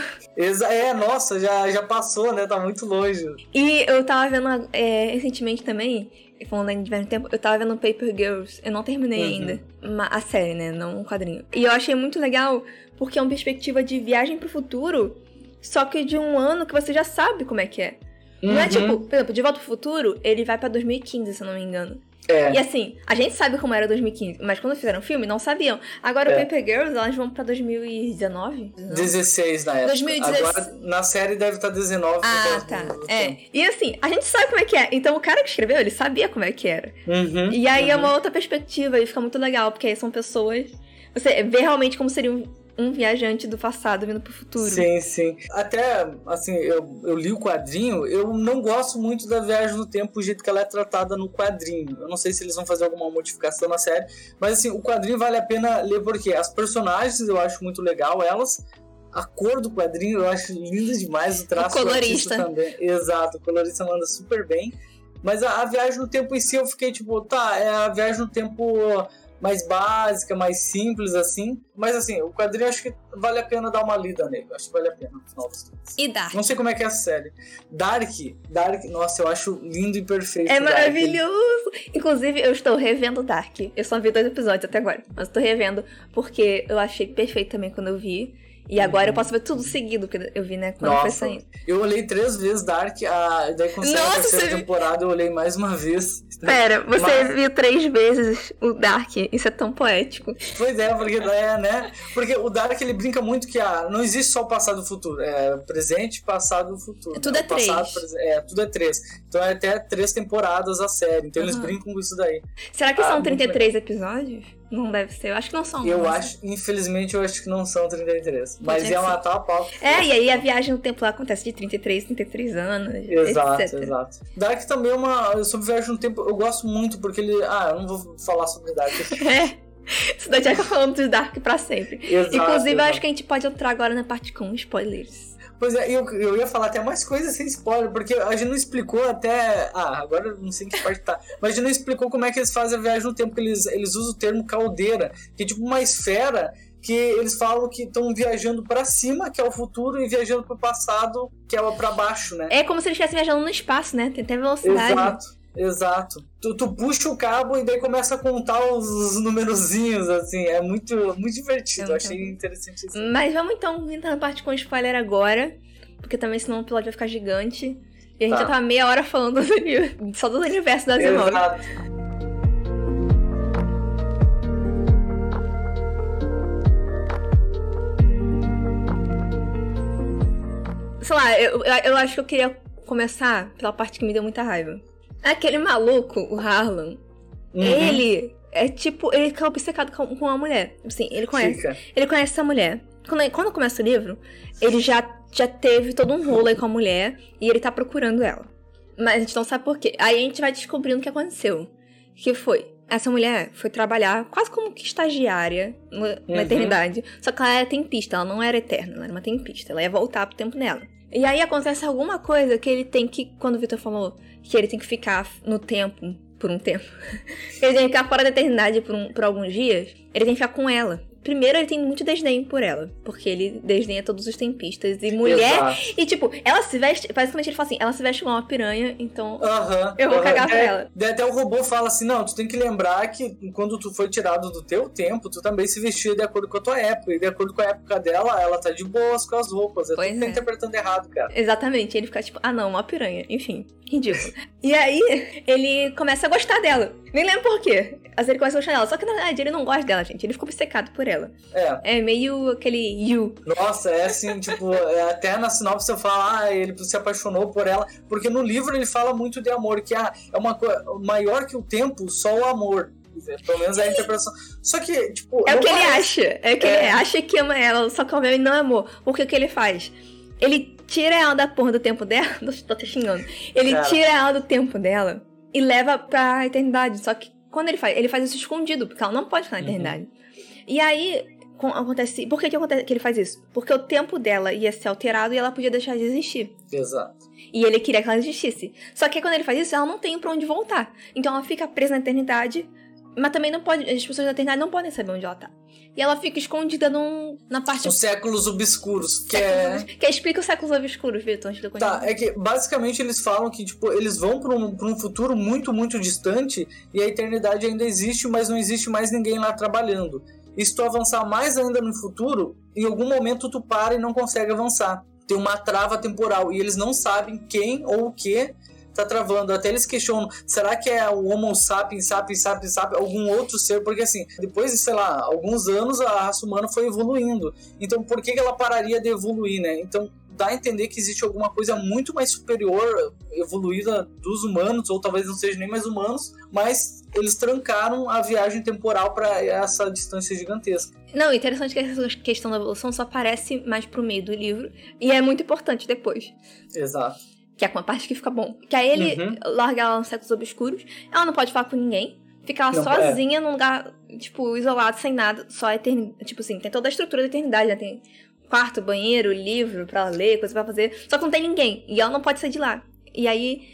É, nossa, já, já passou, né? Tá muito longe. E eu tava vendo é, recentemente também, falando de velho tempo, eu tava vendo Paper Girls. Eu não terminei uhum. ainda. A série, né? Não um quadrinho. E eu achei muito legal porque é uma perspectiva de viagem pro futuro, só que de um ano que você já sabe como é que é. Uhum. Não é tipo, por exemplo, De Volta pro Futuro, ele vai pra 2015, se eu não me engano. É. E assim, a gente sabe como era 2015, mas quando fizeram o filme, não sabiam. Agora, é. o Paper Girls, elas vão pra 2019? 16 na época. 2016. Agora, na série deve estar tá 19. Ah, tá. É. E assim, a gente sabe como é que é. Então, o cara que escreveu, ele sabia como é que era. Uhum, e aí uhum. é uma outra perspectiva e fica muito legal, porque aí são pessoas... Você vê realmente como seriam um viajante do passado vindo pro futuro. Sim, sim. Até, assim, eu, eu li o quadrinho, eu não gosto muito da viagem no tempo, o jeito que ela é tratada no quadrinho. Eu não sei se eles vão fazer alguma modificação na série, mas assim, o quadrinho vale a pena ler porque as personagens eu acho muito legal, elas. A cor do quadrinho eu acho linda demais, o traço o colorista também. Exato, o colorista manda super bem. Mas a, a, viagem no tempo em si eu fiquei tipo, tá, é a viagem no tempo mais básica, mais simples, assim. Mas assim, o quadrinho acho que vale a pena dar uma lida nele. Acho que vale a pena no final dos contos. E Dark? Não sei como é que é a série. Dark, Dark, nossa, eu acho lindo e perfeito. É maravilhoso! Inclusive, eu estou revendo Dark. Eu só vi dois episódios até agora, mas estou revendo porque eu achei perfeito também quando eu vi. E agora eu posso ver tudo seguido, porque eu vi, né, quando Nossa, foi saindo. Eu olhei três vezes Dark, a... daí quando saiu a terceira temporada eu olhei mais uma vez. Pera, você Mas... viu três vezes o Dark, isso é tão poético. Pois é, porque é, né? Porque o Dark ele brinca muito que ah, não existe só o passado e o futuro, é presente, passado e futuro. É tudo é, é três. Passado, é, tudo é três. Então é até três temporadas a série, então uhum. eles brincam com isso daí. Será que ah, são 33 episódios? Não deve ser. Eu acho que não são. Eu acho, infelizmente, eu acho que não são 33. Mas ia matar a pau. É, e aí a viagem no tempo lá acontece de 33, 33 anos. Exato, etc. exato. Dark também é uma. Sobre viagem no tempo, eu gosto muito, porque ele. Ah, eu não vou falar sobre Dark. é. Isso daí já falando de Dark pra sempre. Exato, Inclusive, exato. eu acho que a gente pode entrar agora na parte com spoilers. Pois é, eu, eu ia falar até mais coisas sem spoiler, porque a gente não explicou até. Ah, agora não sei em que parte tá. Mas a gente não explicou como é que eles fazem a viagem no tempo, que eles, eles usam o termo caldeira, que é tipo uma esfera que eles falam que estão viajando para cima, que é o futuro, e viajando para o passado, que é para baixo, né? É como se eles estivessem viajando no espaço, né? Tem até velocidade. Exato. Exato. Tu, tu puxa o cabo e daí começa a contar os, os numerozinhos, assim. É muito, muito divertido. É muito Achei interessante isso. Mas vamos então entrar na parte com spoiler agora. Porque também senão o episódio vai ficar gigante. E a gente tá. já tá meia hora falando do, só do universo da Asimov. Exato. Sei lá, eu, eu acho que eu queria começar pela parte que me deu muita raiva. Aquele maluco, o Harlan, uhum. ele é tipo, ele fica obcecado com, uma mulher. Assim, ele conhece. Fica. Ele conhece essa mulher. Quando, quando começa o livro, ele já, já teve todo um rolo aí com a mulher e ele tá procurando ela. Mas a gente não sabe por quê. Aí a gente vai descobrindo o que aconteceu. Que foi. Essa mulher foi trabalhar quase como que estagiária na uhum. eternidade. Só que ela era tempista, ela não era eterna, ela era uma tempista. Ela ia voltar pro tempo dela. E aí acontece alguma coisa que ele tem que. Quando o Victor falou que ele tem que ficar no tempo por um tempo. ele tem que ficar fora da eternidade por, um, por alguns dias. Ele tem que ficar com ela. Primeiro, ele tem muito desdém por ela. Porque ele desdenha todos os tempistas. E mulher. Exato. E, tipo, ela se veste. Basicamente, ele fala assim: ela se veste igual uma piranha, então. Uh -huh, eu vou uh -huh. cagar pra é, ela. Até o robô fala assim: não, tu tem que lembrar que quando tu foi tirado do teu tempo, tu também se vestia de acordo com a tua época. E de acordo com a época dela, ela tá de boas com as roupas. Pois tu tá é. interpretando errado, cara. Exatamente. Ele fica tipo: ah, não, uma piranha. Enfim, ridículo. e aí, ele começa a gostar dela. Nem lembro por quê. Vezes ele começa a gostar dela. Só que na verdade ele não gosta dela, gente. Ele ficou obcecado por ela. É. É meio aquele you. Nossa, é assim, tipo, é, até na sinopse você fala, ah, ele se apaixonou por ela. Porque no livro ele fala muito de amor, que ah, é uma coisa maior que o tempo, só o amor. Pelo menos é a interpretação. Só que, tipo. É o que parece. ele acha. É o que é. ele acha que ama ela, só que obviamente não amou. Porque o que ele faz? Ele tira ela da porra do tempo dela. Tô te xingando. Ele Cara. tira ela do tempo dela e leva pra eternidade. Só que quando ele faz, ele faz isso escondido, porque ela não pode ficar na uhum. eternidade. Uhum. E aí, acontece. Por que, que, acontece, que ele faz isso? Porque o tempo dela ia ser alterado e ela podia deixar de existir. Exato. E ele queria que ela existisse. Só que quando ele faz isso, ela não tem pra onde voltar. Então ela fica presa na eternidade, mas também não pode. As pessoas da eternidade não podem saber onde ela tá. E ela fica escondida num, na parte. Os séculos obscuros, que é. Que explica os séculos obscuros, Vitor, antes de eu Tá, é que basicamente eles falam que, tipo, eles vão pra um, pra um futuro muito, muito distante e a eternidade ainda existe, mas não existe mais ninguém lá trabalhando. E se tu avançar mais ainda no futuro, em algum momento tu para e não consegue avançar. Tem uma trava temporal e eles não sabem quem ou o que tá travando. Até eles questionam, será que é o Homo sapiens, sapiens, sapiens, sapiens, algum outro ser? Porque assim, depois de, sei lá, alguns anos a raça humana foi evoluindo. Então por que, que ela pararia de evoluir, né? Então dá a entender que existe alguma coisa muito mais superior, evoluída dos humanos, ou talvez não seja nem mais humanos, mas eles trancaram a viagem temporal para essa distância gigantesca. Não, interessante que essa questão da evolução só aparece mais pro meio do livro, e é muito importante depois. Exato. Que é uma parte que fica bom. Que aí ele uhum. larga ela nos séculos obscuros, ela não pode falar com ninguém, fica lá não, sozinha é. num lugar, tipo, isolado, sem nada, só eternidade. Tipo assim, tem toda a estrutura da eternidade, né? Tem quarto, banheiro, livro pra ler, coisa pra fazer. Só que não tem ninguém. E ela não pode sair de lá. E aí,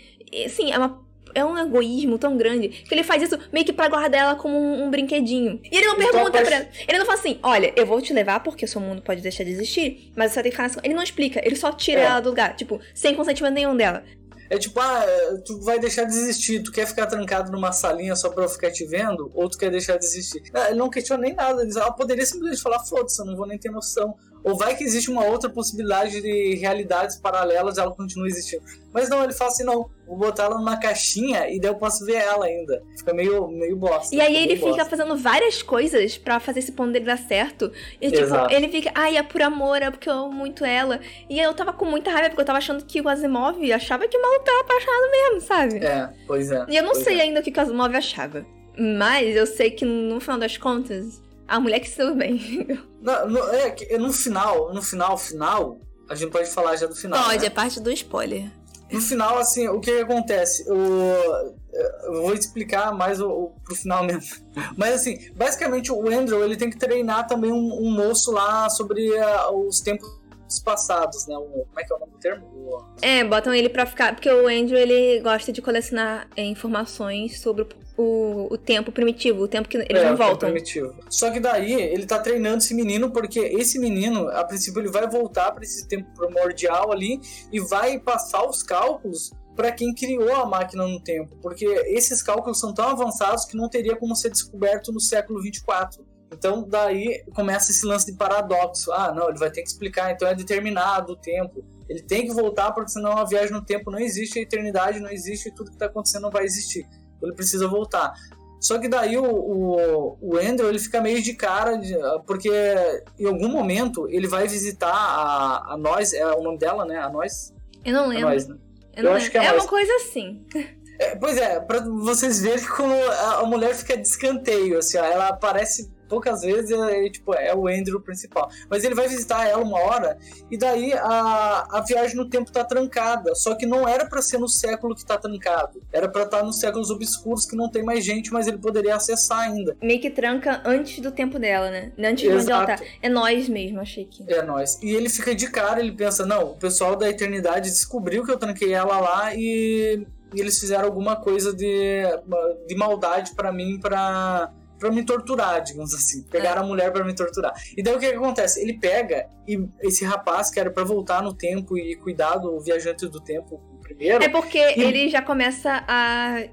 assim, é uma é um egoísmo tão grande que ele faz isso meio que pra guardar ela como um, um brinquedinho. E ele não então, pergunta pra ela. Ele não fala assim: olha, eu vou te levar porque o seu mundo pode deixar de existir, mas você ter que ficar. Ele não explica, ele só tira é. ela do lugar, tipo, sem consentimento nenhum dela. É tipo, ah, tu vai deixar de existir, tu quer ficar trancado numa salinha só pra eu ficar te vendo, ou tu quer deixar de existir? Ah, ele não questiona nem nada, ele ela poderia simplesmente falar, foda-se, eu não vou nem ter noção. Ou vai que existe uma outra possibilidade de realidades paralelas e ela continua existindo. Mas não, ele fala assim, não, vou botar ela numa caixinha e daí eu posso ver ela ainda. Fica meio, meio bosta. E aí ele fica bosta. fazendo várias coisas para fazer esse ponto dele dar certo. E tipo, Exato. ele fica, ai, é por amor, é porque eu amo muito ela. E eu tava com muita raiva, porque eu tava achando que o Asimov achava que o maluco tava apaixonado mesmo, sabe? É, pois é. E eu não sei é. ainda o que o Asimov achava. Mas eu sei que no final das contas, a mulher que se deu bem. No, no, é, no final, no final, final, a gente pode falar já do final. Pode, né? é parte do spoiler. No final, assim, o que, que acontece? Eu, eu, vou explicar mais o, o, pro final mesmo. Mas, assim, basicamente o Andrew ele tem que treinar também um, um moço lá sobre uh, os tempos passados, né? O, como é que é o nome do termo? O... É, botam ele pra ficar. Porque o Andrew ele gosta de colecionar é, informações sobre o, o tempo primitivo, o tempo que eles é, não voltam. primitivo. Só que daí ele tá treinando esse menino porque esse menino, a princípio, ele vai voltar para esse tempo primordial ali e vai passar os cálculos para quem criou a máquina no tempo, porque esses cálculos são tão avançados que não teria como ser descoberto no século 24. Então daí começa esse lance de paradoxo. Ah, não, ele vai ter que explicar, então é determinado o tempo. Ele tem que voltar porque senão a viagem no tempo não existe, a eternidade não existe e tudo que está acontecendo não vai existir ele precisa voltar. Só que daí o, o, o Andrew ele fica meio de cara, porque em algum momento ele vai visitar a, a nós, é o nome dela, né? A nós? Eu não lembro. Nós, né? Eu, não Eu acho que é, é uma coisa assim. É, pois é, pra vocês verem como a, a mulher fica de escanteio, assim, ó, ela aparece poucas vezes é, tipo, é o Andrew principal. Mas ele vai visitar ela uma hora e daí a, a viagem no tempo tá trancada. Só que não era para ser no século que tá trancado. Era para estar tá nos séculos obscuros que não tem mais gente, mas ele poderia acessar ainda. Meio que tranca antes do tempo dela, né? Antes de onde ela tá. É nós mesmo, achei que. É nós. E ele fica de cara, ele pensa, não, o pessoal da eternidade descobriu que eu tranquei ela lá e, e eles fizeram alguma coisa de, de maldade para mim para para me torturar, digamos assim. Pegaram é. a mulher para me torturar. E daí o que, que, acontece? Ele pega e esse rapaz que era para voltar no tempo e cuidar do viajante do tempo primeiro. É porque e... ele já começa a,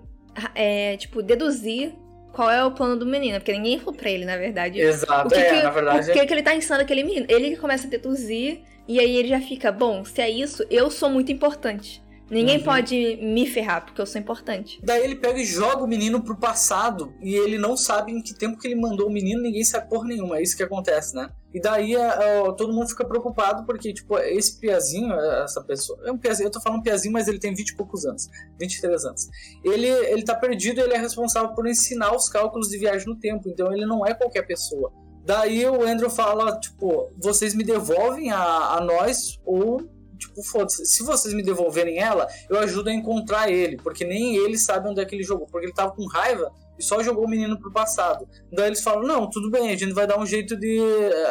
é, tipo, deduzir qual é o plano do menino, porque ninguém falou pra ele, na verdade. Exato, o que é, que, na verdade. O que, que ele tá ensinando aquele menino? Ele começa a deduzir e aí ele já fica, bom, se é isso, eu sou muito importante. Ninguém uhum. pode me ferrar, porque eu sou importante. Daí ele pega e joga o menino pro passado, e ele não sabe em que tempo que ele mandou o menino, ninguém sabe por nenhuma. É isso que acontece, né? E daí uh, todo mundo fica preocupado, porque, tipo, esse piazinho, essa pessoa. É um piazinho, eu tô falando piazinho, mas ele tem 20 e poucos anos. 23 anos. Ele, ele tá perdido ele é responsável por ensinar os cálculos de viagem no tempo, então ele não é qualquer pessoa. Daí o Andrew fala, tipo, vocês me devolvem a, a nós ou tipo, foda-se, se vocês me devolverem ela, eu ajudo a encontrar ele, porque nem ele sabe onde é que ele jogou, porque ele tava com raiva e só jogou o menino pro passado. Daí eles falam: não, tudo bem, a gente vai dar um jeito de.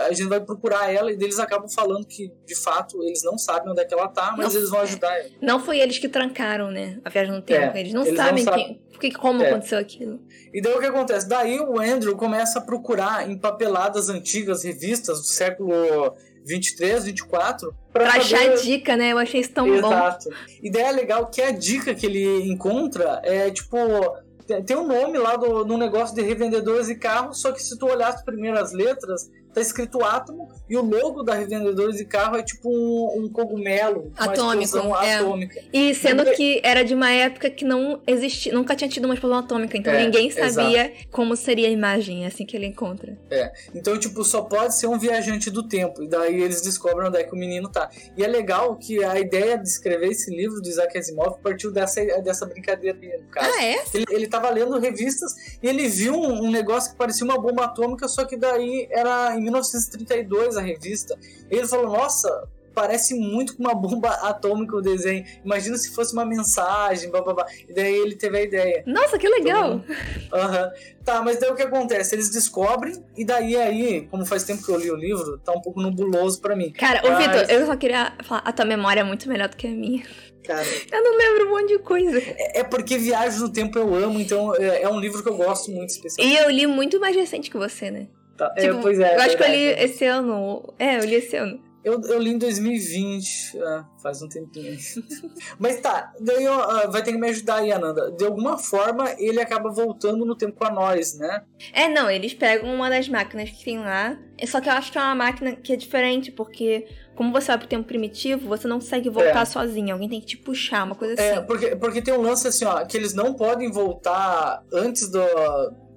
A gente vai procurar ela, e eles acabam falando que, de fato, eles não sabem onde é que ela tá, mas não, eles vão ajudar ela. Não foi eles que trancaram, né? A viagem no tempo. É, eles não eles sabem, não sabem. Que, como é. aconteceu aquilo. E daí o que acontece? Daí o Andrew começa a procurar em papeladas antigas, revistas do século 23, 24. Pra, pra achar a dica, né? Eu achei isso tão Exato. bom. Exato. Ideia é legal que a dica que ele encontra é tipo. Tem um nome lá do, no negócio de revendedores de carros, só que se tu olhar as primeiras letras, tá escrito átomo e o logo da revendedora de carro é tipo um, um cogumelo, atômico, é. atômica. E sendo que era de uma época que não existia, nunca tinha tido uma explosão atômica, então é, ninguém sabia exato. como seria a imagem, é assim que ele encontra. É. Então, tipo, só pode ser um viajante do tempo. E daí eles descobrem onde é que o menino tá. E é legal que a ideia de escrever esse livro do Isaac Asimov partiu dessa, dessa brincadeira no caso. Ah, é? Ele, ele tava lendo revistas e ele viu um, um negócio que parecia uma bomba atômica, só que daí era em 1932 a revista. Ele falou, nossa, parece muito com uma bomba atômica o desenho. Imagina se fosse uma mensagem, blá, blá, blá. E daí ele teve a ideia. Nossa, que legal! Uhum. Tá, mas daí o que acontece? Eles descobrem, e daí aí, como faz tempo que eu li o livro, tá um pouco nebuloso para mim. Cara, mas... ô Vitor, eu só queria falar, a tua memória é muito melhor do que a minha. Cara, eu não lembro um monte de coisa. É, é porque Viagem no Tempo eu amo, então é, é um livro que eu gosto muito especial. E eu li muito mais recente que você, né? Tá. É, tipo, é, pois é. Eu acho que eu li esse ano. É, eu li esse ano. Eu, eu li em 2020, é, faz um tempinho. Mas tá, daí uh, vai ter que me ajudar aí, Ananda. De alguma forma, ele acaba voltando no tempo com a nós, né? É, não, eles pegam uma das máquinas que tem lá. Só que eu acho que é uma máquina que é diferente, porque como você vai pro tempo primitivo, você não consegue voltar é. sozinho. Alguém tem que te puxar, uma coisa é, assim. É, porque, porque tem um lance assim, ó, que eles não podem voltar antes do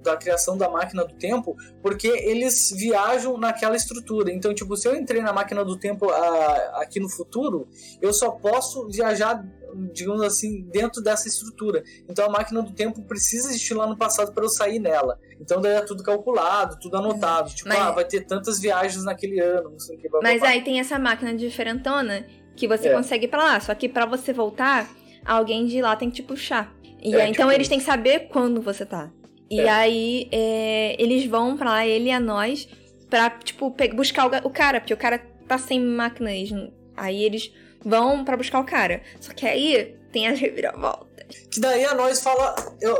da criação da máquina do tempo, porque eles viajam naquela estrutura. Então, tipo, se eu entrei na máquina do tempo a, aqui no futuro, eu só posso viajar, digamos assim, dentro dessa estrutura. Então, a máquina do tempo precisa existir lá no passado para eu sair nela. Então, daí é tudo calculado, tudo anotado. Tipo, Mas... ah, vai ter tantas viagens naquele ano, não sei o que. Blá, Mas blá, aí tem essa máquina diferentona que você é. consegue ir pra lá. Só que para você voltar, alguém de lá tem que te puxar. E é, aí, então tipo... eles têm que saber quando você tá. E é. aí é, eles vão pra lá, ele e a nós, pra, tipo, buscar o, o, cara, porque o cara tá sem máquinas. Aí eles vão para buscar o cara. Só que aí tem as reviravoltas. Que daí a nós fala. Eu,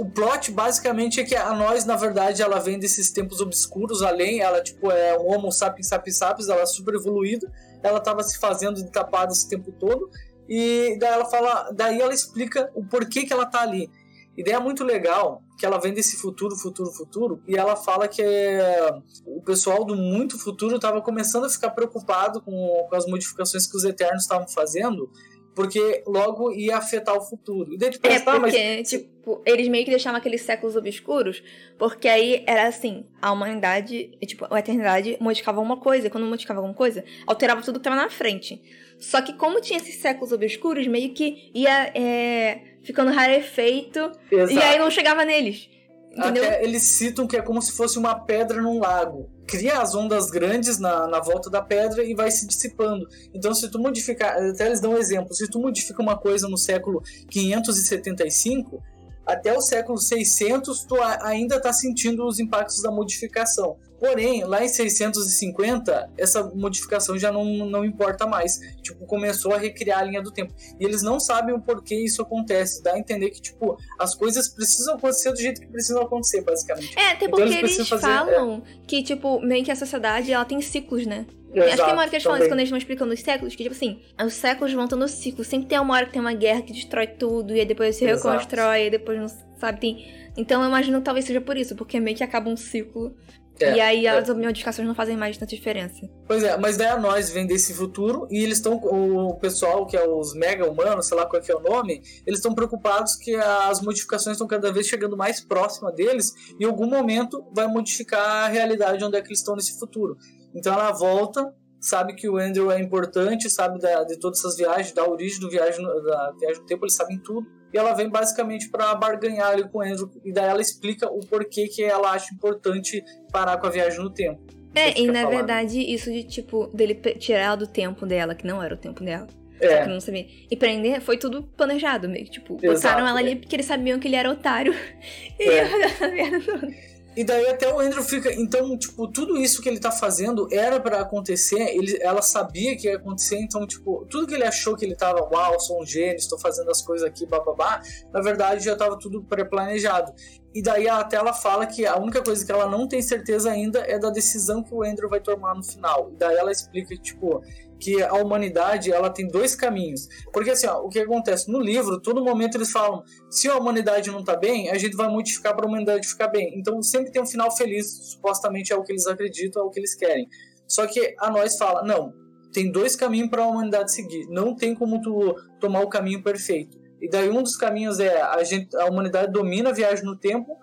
o plot basicamente é que a nós, na verdade, ela vem desses tempos obscuros, além, ela, tipo, é um Homo sapiens sapiens sapiens, ela é super evoluída, ela tava se fazendo de tapada esse tempo todo. E daí ela fala, daí ela explica o porquê que ela tá ali. Ideia muito legal que ela vem desse futuro, futuro, futuro, e ela fala que é, o pessoal do muito futuro estava começando a ficar preocupado com, com as modificações que os Eternos estavam fazendo, porque logo ia afetar o futuro. E daí, tipo, é, porque, mas... tipo, eles meio que deixavam aqueles séculos obscuros, porque aí era assim, a humanidade, tipo, a eternidade modificava uma coisa, e quando modificava alguma coisa, alterava tudo que estava na frente. Só que como tinha esses séculos obscuros, meio que ia é, ficando rarefeito, Exato. e aí não chegava neles. Entendeu? Até eles citam que é como se fosse uma pedra num lago. Cria as ondas grandes na, na volta da pedra e vai se dissipando. Então, se tu modificar, até eles dão um exemplo, se tu modifica uma coisa no século 575, até o século 600 tu ainda está sentindo os impactos da modificação. Porém, lá em 650, essa modificação já não, não importa mais. Tipo, começou a recriar a linha do tempo. E eles não sabem o porquê isso acontece. Dá a entender que, tipo, as coisas precisam acontecer do jeito que precisam acontecer, basicamente. É, até então, porque eles, eles fazer, falam é... que, tipo, meio que a sociedade, ela tem ciclos, né? Exato, Acho que tem uma hora que eles falam isso quando eles vão explicando os séculos, que tipo assim, os séculos vão tendo ciclo. Sempre tem uma hora que tem uma guerra que destrói tudo, e aí depois se Exato. reconstrói, e depois não sabe, tem. Então eu imagino que talvez seja por isso, porque meio que acaba um ciclo. É, e aí as é. modificações não fazem mais tanta diferença. Pois é, mas daí a nós vem desse futuro e eles estão, o pessoal que é os mega humanos, sei lá qual é, é o nome, eles estão preocupados que as modificações estão cada vez chegando mais próxima deles e em algum momento vai modificar a realidade onde é que eles estão nesse futuro. Então ela volta, sabe que o Andrew é importante, sabe da, de todas essas viagens, da origem do viagem, da viagem do tempo, eles sabem tudo. E ela vem basicamente para barganhar ali com o Andrew. E daí ela explica o porquê que ela acha importante parar com a viagem no tempo. É, e na falando. verdade, isso de tipo, dele tirar ela do tempo dela, que não era o tempo dela. É. não sabia. E prender foi tudo planejado, meio que, tipo, Exato, botaram ela é. ali porque eles sabiam que ele era otário. E é. a merda toda. E daí até o Andrew fica. Então, tipo, tudo isso que ele tá fazendo era para acontecer. Ele, ela sabia que ia acontecer. Então, tipo, tudo que ele achou que ele tava, uau, sou um gênio, estou fazendo as coisas aqui, bababá, na verdade já tava tudo pré-planejado. E daí até ela fala que a única coisa que ela não tem certeza ainda é da decisão que o Andrew vai tomar no final. E daí ela explica tipo que a humanidade ela tem dois caminhos. Porque assim, ó, o que acontece no livro, todo momento eles falam, se a humanidade não tá bem, a gente vai modificar para a humanidade ficar bem. Então sempre tem um final feliz, supostamente é o que eles acreditam, é o que eles querem. Só que a nós fala, não, tem dois caminhos para a humanidade seguir. Não tem como tu tomar o caminho perfeito. E daí um dos caminhos é a, gente, a humanidade domina a viagem no tempo,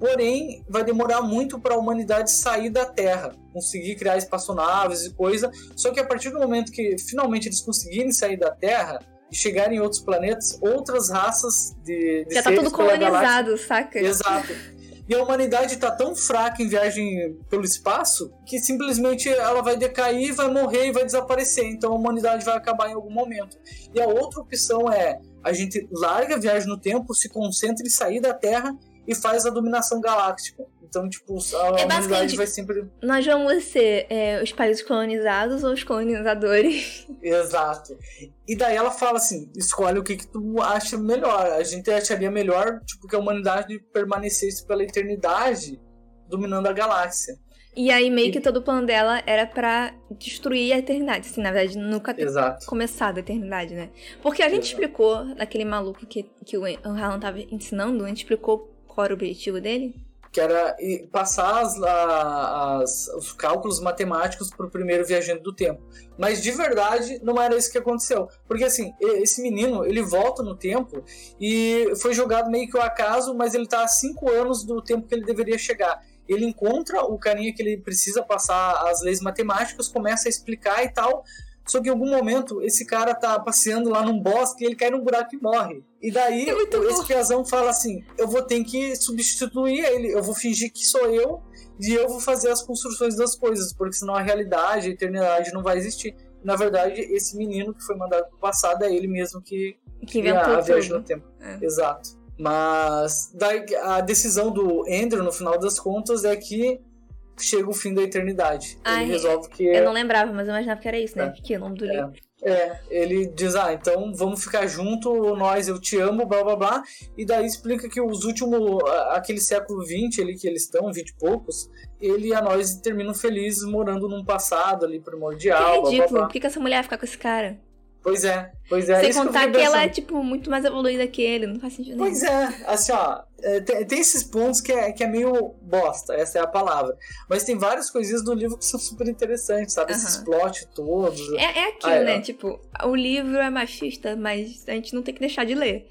porém vai demorar muito para a humanidade sair da Terra, conseguir criar espaçonaves e coisa. Só que a partir do momento que finalmente eles conseguirem sair da Terra e chegarem em outros planetas, outras raças de, de já tá tudo colonizado, saca? Exato. E a humanidade está tão fraca em viagem pelo espaço que simplesmente ela vai decair, vai morrer e vai desaparecer. Então a humanidade vai acabar em algum momento. E a outra opção é a gente larga a viagem no tempo, se concentra em sair da Terra e faz a dominação galáctica. Então, tipo, a é humanidade vai sempre. Nós vamos ser é, os países colonizados ou os colonizadores. Exato. E daí ela fala assim: escolhe o que, que tu acha melhor. A gente acharia melhor, tipo, que a humanidade permanecesse pela eternidade dominando a galáxia. E aí, meio que todo o plano dela era para destruir a eternidade. Assim, na verdade, nunca ter Exato. começado a eternidade, né? Porque a gente Exato. explicou, naquele maluco que, que o Alan tava ensinando, a gente explicou qual era o objetivo dele? Que era passar as, as, os cálculos matemáticos para o primeiro viajante do tempo. Mas de verdade não era isso que aconteceu. Porque assim, esse menino ele volta no tempo e foi jogado meio que ao acaso, mas ele está há cinco anos do tempo que ele deveria chegar ele encontra o carinha que ele precisa passar as leis matemáticas, começa a explicar e tal. Só que em algum momento esse cara tá passeando lá num bosque e ele cai num buraco e morre. E daí é esse piazão fala assim: eu vou ter que substituir ele, eu vou fingir que sou eu e eu vou fazer as construções das coisas, porque senão a realidade, a eternidade não vai existir. Na verdade, esse menino que foi mandado pro passado é ele mesmo que, que inventou a viagem no tempo. É. Exato. Mas daí, a decisão do Andrew, no final das contas, é que chega o fim da eternidade. Ai, ele resolve que. Eu não lembrava, mas eu imaginava que era isso, né? É. Que é o nome do é. livro. É, ele diz, ah, então vamos ficar junto, nós, eu te amo, blá blá blá. E daí explica que os últimos, aquele século XX ali que eles estão, 20 e poucos, ele e a nós terminam felizes morando num passado ali primordial. Que ridículo, blá, blá, blá. por que, que essa mulher vai ficar com esse cara? Pois é, pois é. Sem contar que, que ela é, tipo, muito mais evoluída que ele, não faz sentido Pois nenhum. é, assim, ó, é, tem, tem, esses pontos que é, que é meio bosta, essa é a palavra. Mas tem várias coisinhas do livro que são super interessantes, sabe? Uhum. Esses plot todos. É, é aquilo, ah, né? Tipo, o livro é machista, mas a gente não tem que deixar de ler.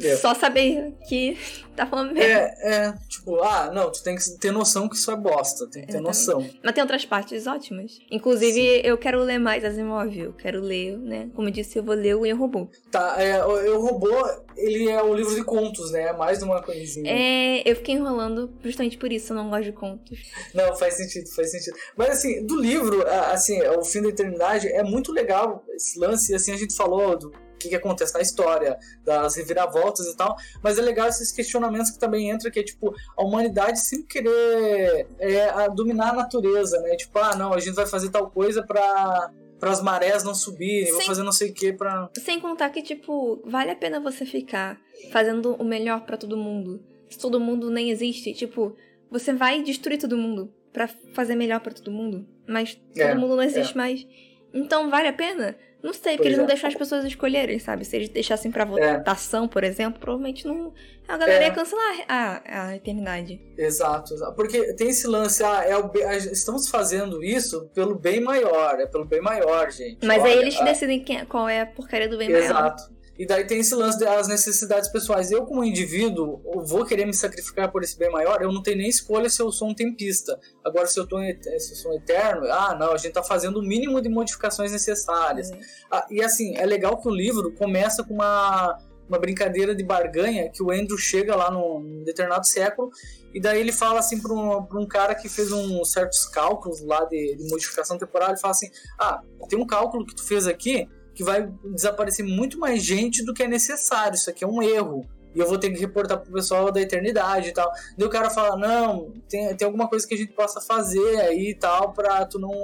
É. Só saber que tá falando merda. É, é, tipo, ah, não, tu tem que ter noção que isso é bosta, tem que ter noção. Mas tem outras partes ótimas. Inclusive, Sim. eu quero ler mais Asimov, eu quero ler, né? Como eu disse, eu vou ler o Eu Robô. Tá, é, o Eu Robô, ele é um livro de contos, né? É mais de uma coisinha. É, eu fiquei enrolando justamente por isso, eu não gosto de contos. Não, faz sentido, faz sentido. Mas assim, do livro, assim, O Fim da Eternidade, é muito legal esse lance, assim, a gente falou do que, que acontece na história, das reviravoltas e tal. Mas é legal esses questionamentos que também entram, que é tipo, a humanidade sempre querer é, dominar a natureza, né? Tipo, ah, não, a gente vai fazer tal coisa pra para as marés não subirem, sem, vou fazer não sei o que para Sem contar que, tipo, vale a pena você ficar fazendo o melhor para todo mundo. Se todo mundo nem existe, tipo, você vai destruir todo mundo para fazer melhor para todo mundo, mas todo é, mundo não existe é. mais. Então vale a pena? Não sei, porque pois eles não é. deixam as pessoas escolherem, sabe? Se eles deixassem pra é. votação, é. por exemplo, provavelmente não. A galera é. ia cancelar a, a eternidade. Exato, exato. Porque tem esse lance, ah, é o, estamos fazendo isso pelo bem maior, é pelo bem maior, gente. Mas Olha, aí eles ah, decidem quem, qual é a porcaria do bem exato. maior. Exato. E daí tem esse lance das necessidades pessoais. Eu, como indivíduo, vou querer me sacrificar por esse bem maior, eu não tenho nem escolha se eu sou um tempista. Agora, se eu, tô, se eu sou um eterno, ah, não, a gente tá fazendo o mínimo de modificações necessárias. Uhum. Ah, e assim, é legal que o livro começa com uma, uma brincadeira de barganha, que o Andrew chega lá num, determinado século, e daí ele fala assim para um, um cara que fez um certos cálculos lá de, de modificação temporal, ele fala assim, ah, tem um cálculo que tu fez aqui que vai desaparecer muito mais gente do que é necessário. Isso aqui é um erro. E eu vou ter que reportar pro pessoal da eternidade e tal. Daí o cara fala, não, tem, tem alguma coisa que a gente possa fazer aí e tal, pra tu não,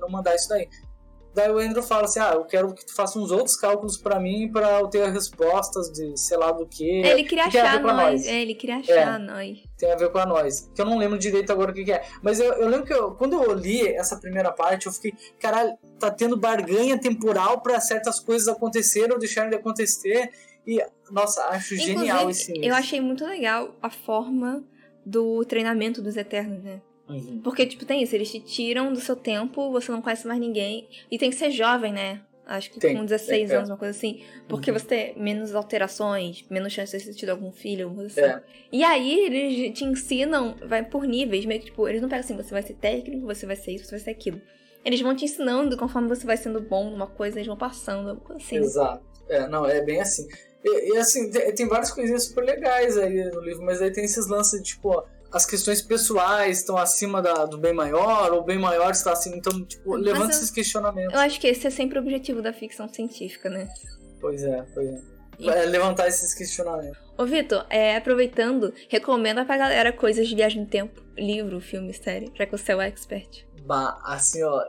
não mandar isso daí. Daí o Andrew fala assim: ah, eu quero que tu faça uns outros cálculos para mim para eu ter respostas de sei lá do que. Ele queria achar nós. nós. É, ele queria achar é, nós. Tem a ver com a nós. Que eu não lembro direito agora o que, que é. Mas eu, eu lembro que eu, quando eu li essa primeira parte, eu fiquei, caralho, tá tendo barganha temporal para certas coisas acontecerem ou deixarem de acontecer. E, nossa, acho Inclusive, genial esse. Eu achei muito legal a forma do treinamento dos Eternos, né? Uhum. Porque, tipo, tem isso, eles te tiram do seu tempo, você não conhece mais ninguém. E tem que ser jovem, né? Acho que tem, com 16 tem, é. anos, é. uma coisa assim. Porque uhum. você tem menos alterações, menos chance de ter tido algum filho, alguma coisa assim. É. E aí eles te ensinam, vai por níveis, meio que tipo, eles não pegam assim, você vai ser técnico, você vai ser isso, você vai ser aquilo. Eles vão te ensinando conforme você vai sendo bom numa coisa, eles vão passando, assim. Exato. É, não, é bem assim. E, e assim, tem, tem, várias coisinhas super legais aí no livro, mas aí tem esses lances, tipo, ó, as questões pessoais estão acima da, do bem maior, ou o bem maior está acima. Então, tipo, levanta esses questionamentos. Eu acho que esse é sempre o objetivo da ficção científica, né? Pois é, pois é. E... é levantar esses questionamentos. Ô, Vitor, é, aproveitando, recomenda pra galera coisas de viagem no tempo. Livro, filme, série, já que você é o expert. Bah, assim, ó.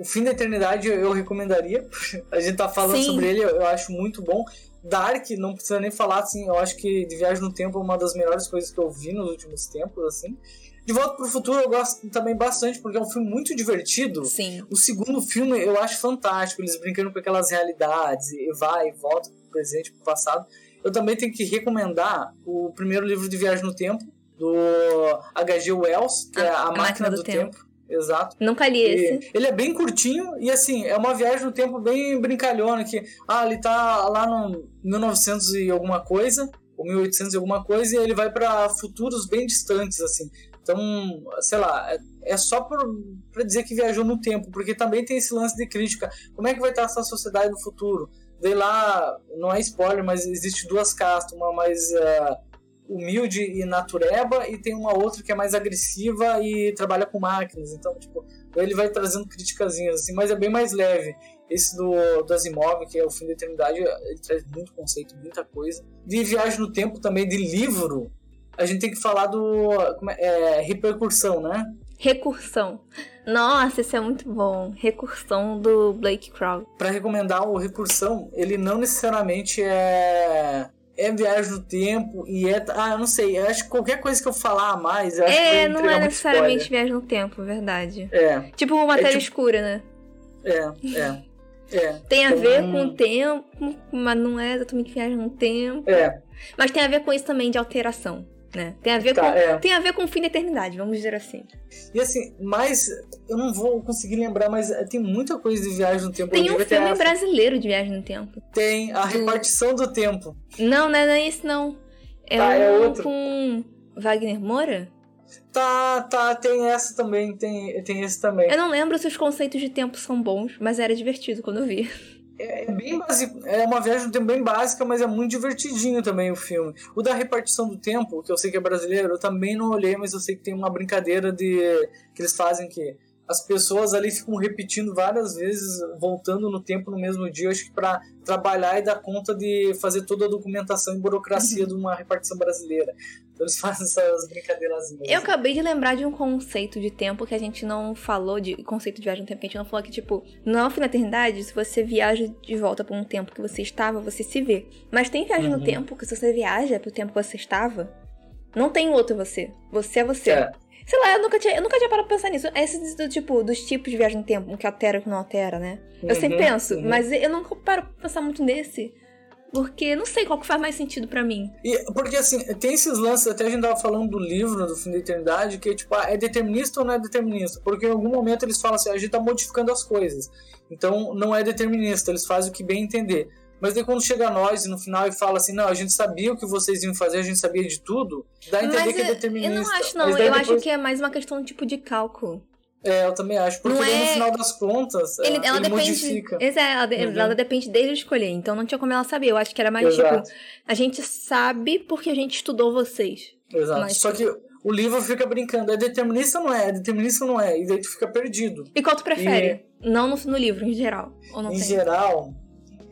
O Fim da Eternidade eu recomendaria. A gente tá falando Sim. sobre ele, eu acho muito bom. Dark, não precisa nem falar, assim, eu acho que de Viagem no Tempo é uma das melhores coisas que eu vi nos últimos tempos, assim. De Volta pro Futuro eu gosto também bastante, porque é um filme muito divertido. Sim. O segundo filme eu acho fantástico, eles brincando com aquelas realidades, e vai e volta pro presente, pro passado. Eu também tenho que recomendar o primeiro livro de Viagem no Tempo, do H.G. Wells, que é A, a Máquina, do, do Tempo. Tempo. Exato. Nunca li esse. Ele é bem curtinho e assim, é uma viagem no tempo bem brincalhona que ah, ele tá lá no 1900 e alguma coisa, ou 1800 e alguma coisa e ele vai para futuros bem distantes assim. Então, sei lá, é, é só para dizer que viajou no tempo, porque também tem esse lance de crítica. Como é que vai estar essa sociedade no futuro? Vê lá, não é spoiler, mas existe duas castas, uma mais uh, humilde e natureba e tem uma outra que é mais agressiva e trabalha com máquinas. Então, tipo, ele vai trazendo criticazinhas assim, mas é bem mais leve. Esse do, do Asimov, que é o fim da eternidade, ele traz muito conceito, muita coisa. De viagem no tempo também, de livro, a gente tem que falar do é, é, repercussão, né? Recursão. Nossa, isso é muito bom. Recursão do Blake Crowley. Para recomendar o Recursão, ele não necessariamente é é viagem no tempo e é. Ah, eu não sei. Eu acho que qualquer coisa que eu falar a mais. Eu acho é, que não é necessariamente viagem no tempo, verdade. É. Tipo uma matéria é, tipo... escura, né? É, é. É. Tem a então, ver com o tempo, mas não é exatamente viagem no tempo. É. Mas tem a ver com isso também de alteração né? Tem a ver tá, com é. tem a ver com o fim da eternidade, vamos dizer assim. E assim, mas eu não vou conseguir lembrar, mas é, tem muita coisa de viagem no tempo. Tem um filme a... brasileiro de viagem no tempo. Tem a repartição do tempo. Não, não é, não é esse não. É tá, um é outro. com Wagner Moura? Tá, tá, tem essa também, tem, tem esse também. Eu não lembro se os conceitos de tempo são bons, mas era divertido quando eu vi. É, é, bem básico, é uma viagem no tempo bem básica, mas é muito divertidinho também o filme. O da repartição do tempo, que eu sei que é brasileiro, eu também não olhei, mas eu sei que tem uma brincadeira de que eles fazem que as pessoas ali ficam repetindo várias vezes, voltando no tempo no mesmo dia, acho que para trabalhar e dar conta de fazer toda a documentação e burocracia de uma repartição brasileira. Eles fazem essas brincadeiras. Eu acabei de lembrar de um conceito de tempo que a gente não falou, de conceito de viagem no tempo que a gente não falou, que tipo, não fim da eternidade, se você viaja de volta para um tempo que você estava, você se vê. Mas tem viagem uhum. no tempo que se você viaja pro tempo que você estava, não tem outro você. Você é você. É. Sei lá, eu nunca tinha, eu nunca tinha parado pra pensar nisso. Esse do tipo, dos tipos de viagem no tempo, um que altera e que não altera, né? Eu uhum, sempre penso, uhum. mas eu nunca paro pra pensar muito nesse. Porque não sei qual que faz mais sentido para mim. E, porque assim, tem esses lances, até a gente tava falando do livro do Fim da Eternidade, que tipo, ah, é determinista ou não é determinista? Porque em algum momento eles falam assim, a gente tá modificando as coisas. Então não é determinista, eles fazem o que bem entender. Mas daí quando chega a nós e no final e fala assim, não, a gente sabia o que vocês iam fazer, a gente sabia de tudo, dá a entender Mas que é determinista. Eu não acho, não. Eu depois... acho que é mais uma questão tipo de cálculo. É, eu também acho. Porque é... no final das contas, ele, ela ele depende, modifica. Ela, uhum. ela depende dele escolher. Então não tinha como ela saber. Eu acho que era mais Exato. tipo, a gente sabe porque a gente estudou vocês. Exato. Mas, Só que o livro fica brincando, é determinista ou não é? É determinista ou não é? E daí tu fica perdido. E qual tu prefere? E... Não no, no livro, em geral. em tem? geral,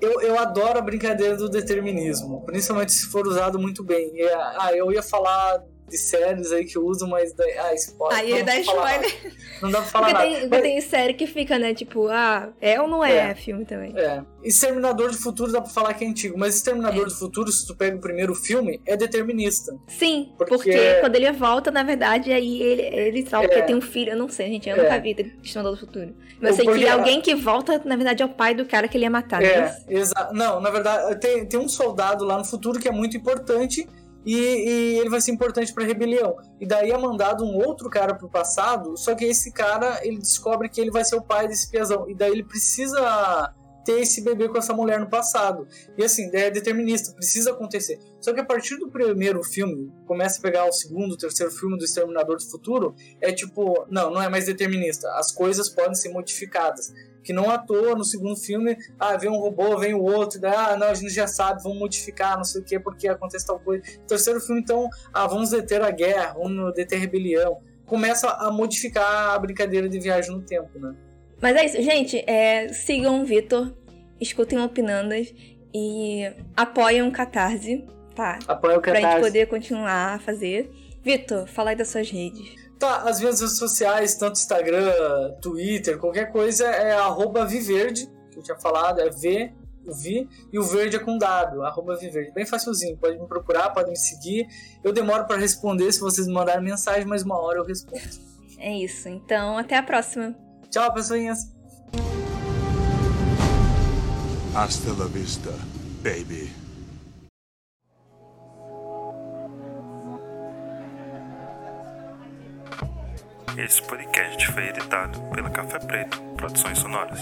eu, eu adoro a brincadeira do determinismo, principalmente se for usado muito bem. E, ah, eu ia falar de séries aí que usam, mas daí. Ah, spoiler. Aí dá spoiler. Não dá pra falar porque nada. Tem, Mas- tem série que fica, né? Tipo, ah, é ou não é, É. filme também. É. Exterminador do Futuro dá pra falar que é antigo, mas Exterminador É. do Futuro, se tu pega o primeiro filme, é determinista. Sim, Porque- porque, quando ele volta, na verdade, aí ele, ele tal, É. porque tem um filho, eu não sei, gente, eu É. nunca vi Exterminador do Futuro. Mas eu sei que alguém que volta, na verdade, é o pai do cara que ele ia matar, É, né? exato. Não, na verdade, tem, tem um soldado lá no futuro que é muito importante e, e ele vai ser importante pra rebelião. E daí é mandado um outro cara pro passado, só que esse cara, ele descobre que ele vai ser o pai desse piazão. E daí ele precisa ter esse bebê com essa mulher no passado. E assim, é determinista, precisa acontecer. Só que a partir do primeiro filme, começa a pegar o segundo, terceiro filme do Exterminador do Futuro, é tipo, não, não é mais determinista. As coisas podem ser modificadas. Que não à toa no segundo filme, ah, vem um robô, vem o outro, daí, ah, não, a gente já sabe, vamos modificar, não sei o que, porque acontece tal coisa. Terceiro filme, então, ah, vamos deter a guerra, vamos deter a rebelião. Começa a modificar a brincadeira de viagem no tempo, né? Mas é isso, gente, é, sigam o Vitor, escutem Opinandas e apoiem o Catarse, tá? Apoia o Pra gente Catarse. poder continuar a fazer. Vitor, fala aí das suas redes. Tá, as minhas redes sociais, tanto Instagram, Twitter, qualquer coisa, é arroba Viverde, que eu tinha falado, é V, o Vi, e o verde é com dado, arroba Viverde. Bem facilzinho, pode me procurar, pode me seguir. Eu demoro pra responder se vocês me mandarem mensagem, mas uma hora eu respondo. É isso, então até a próxima. Tchau, pessoinhas! Hasta la vista, baby. Esse podcast foi editado pela Café Preto Produções Sonoras.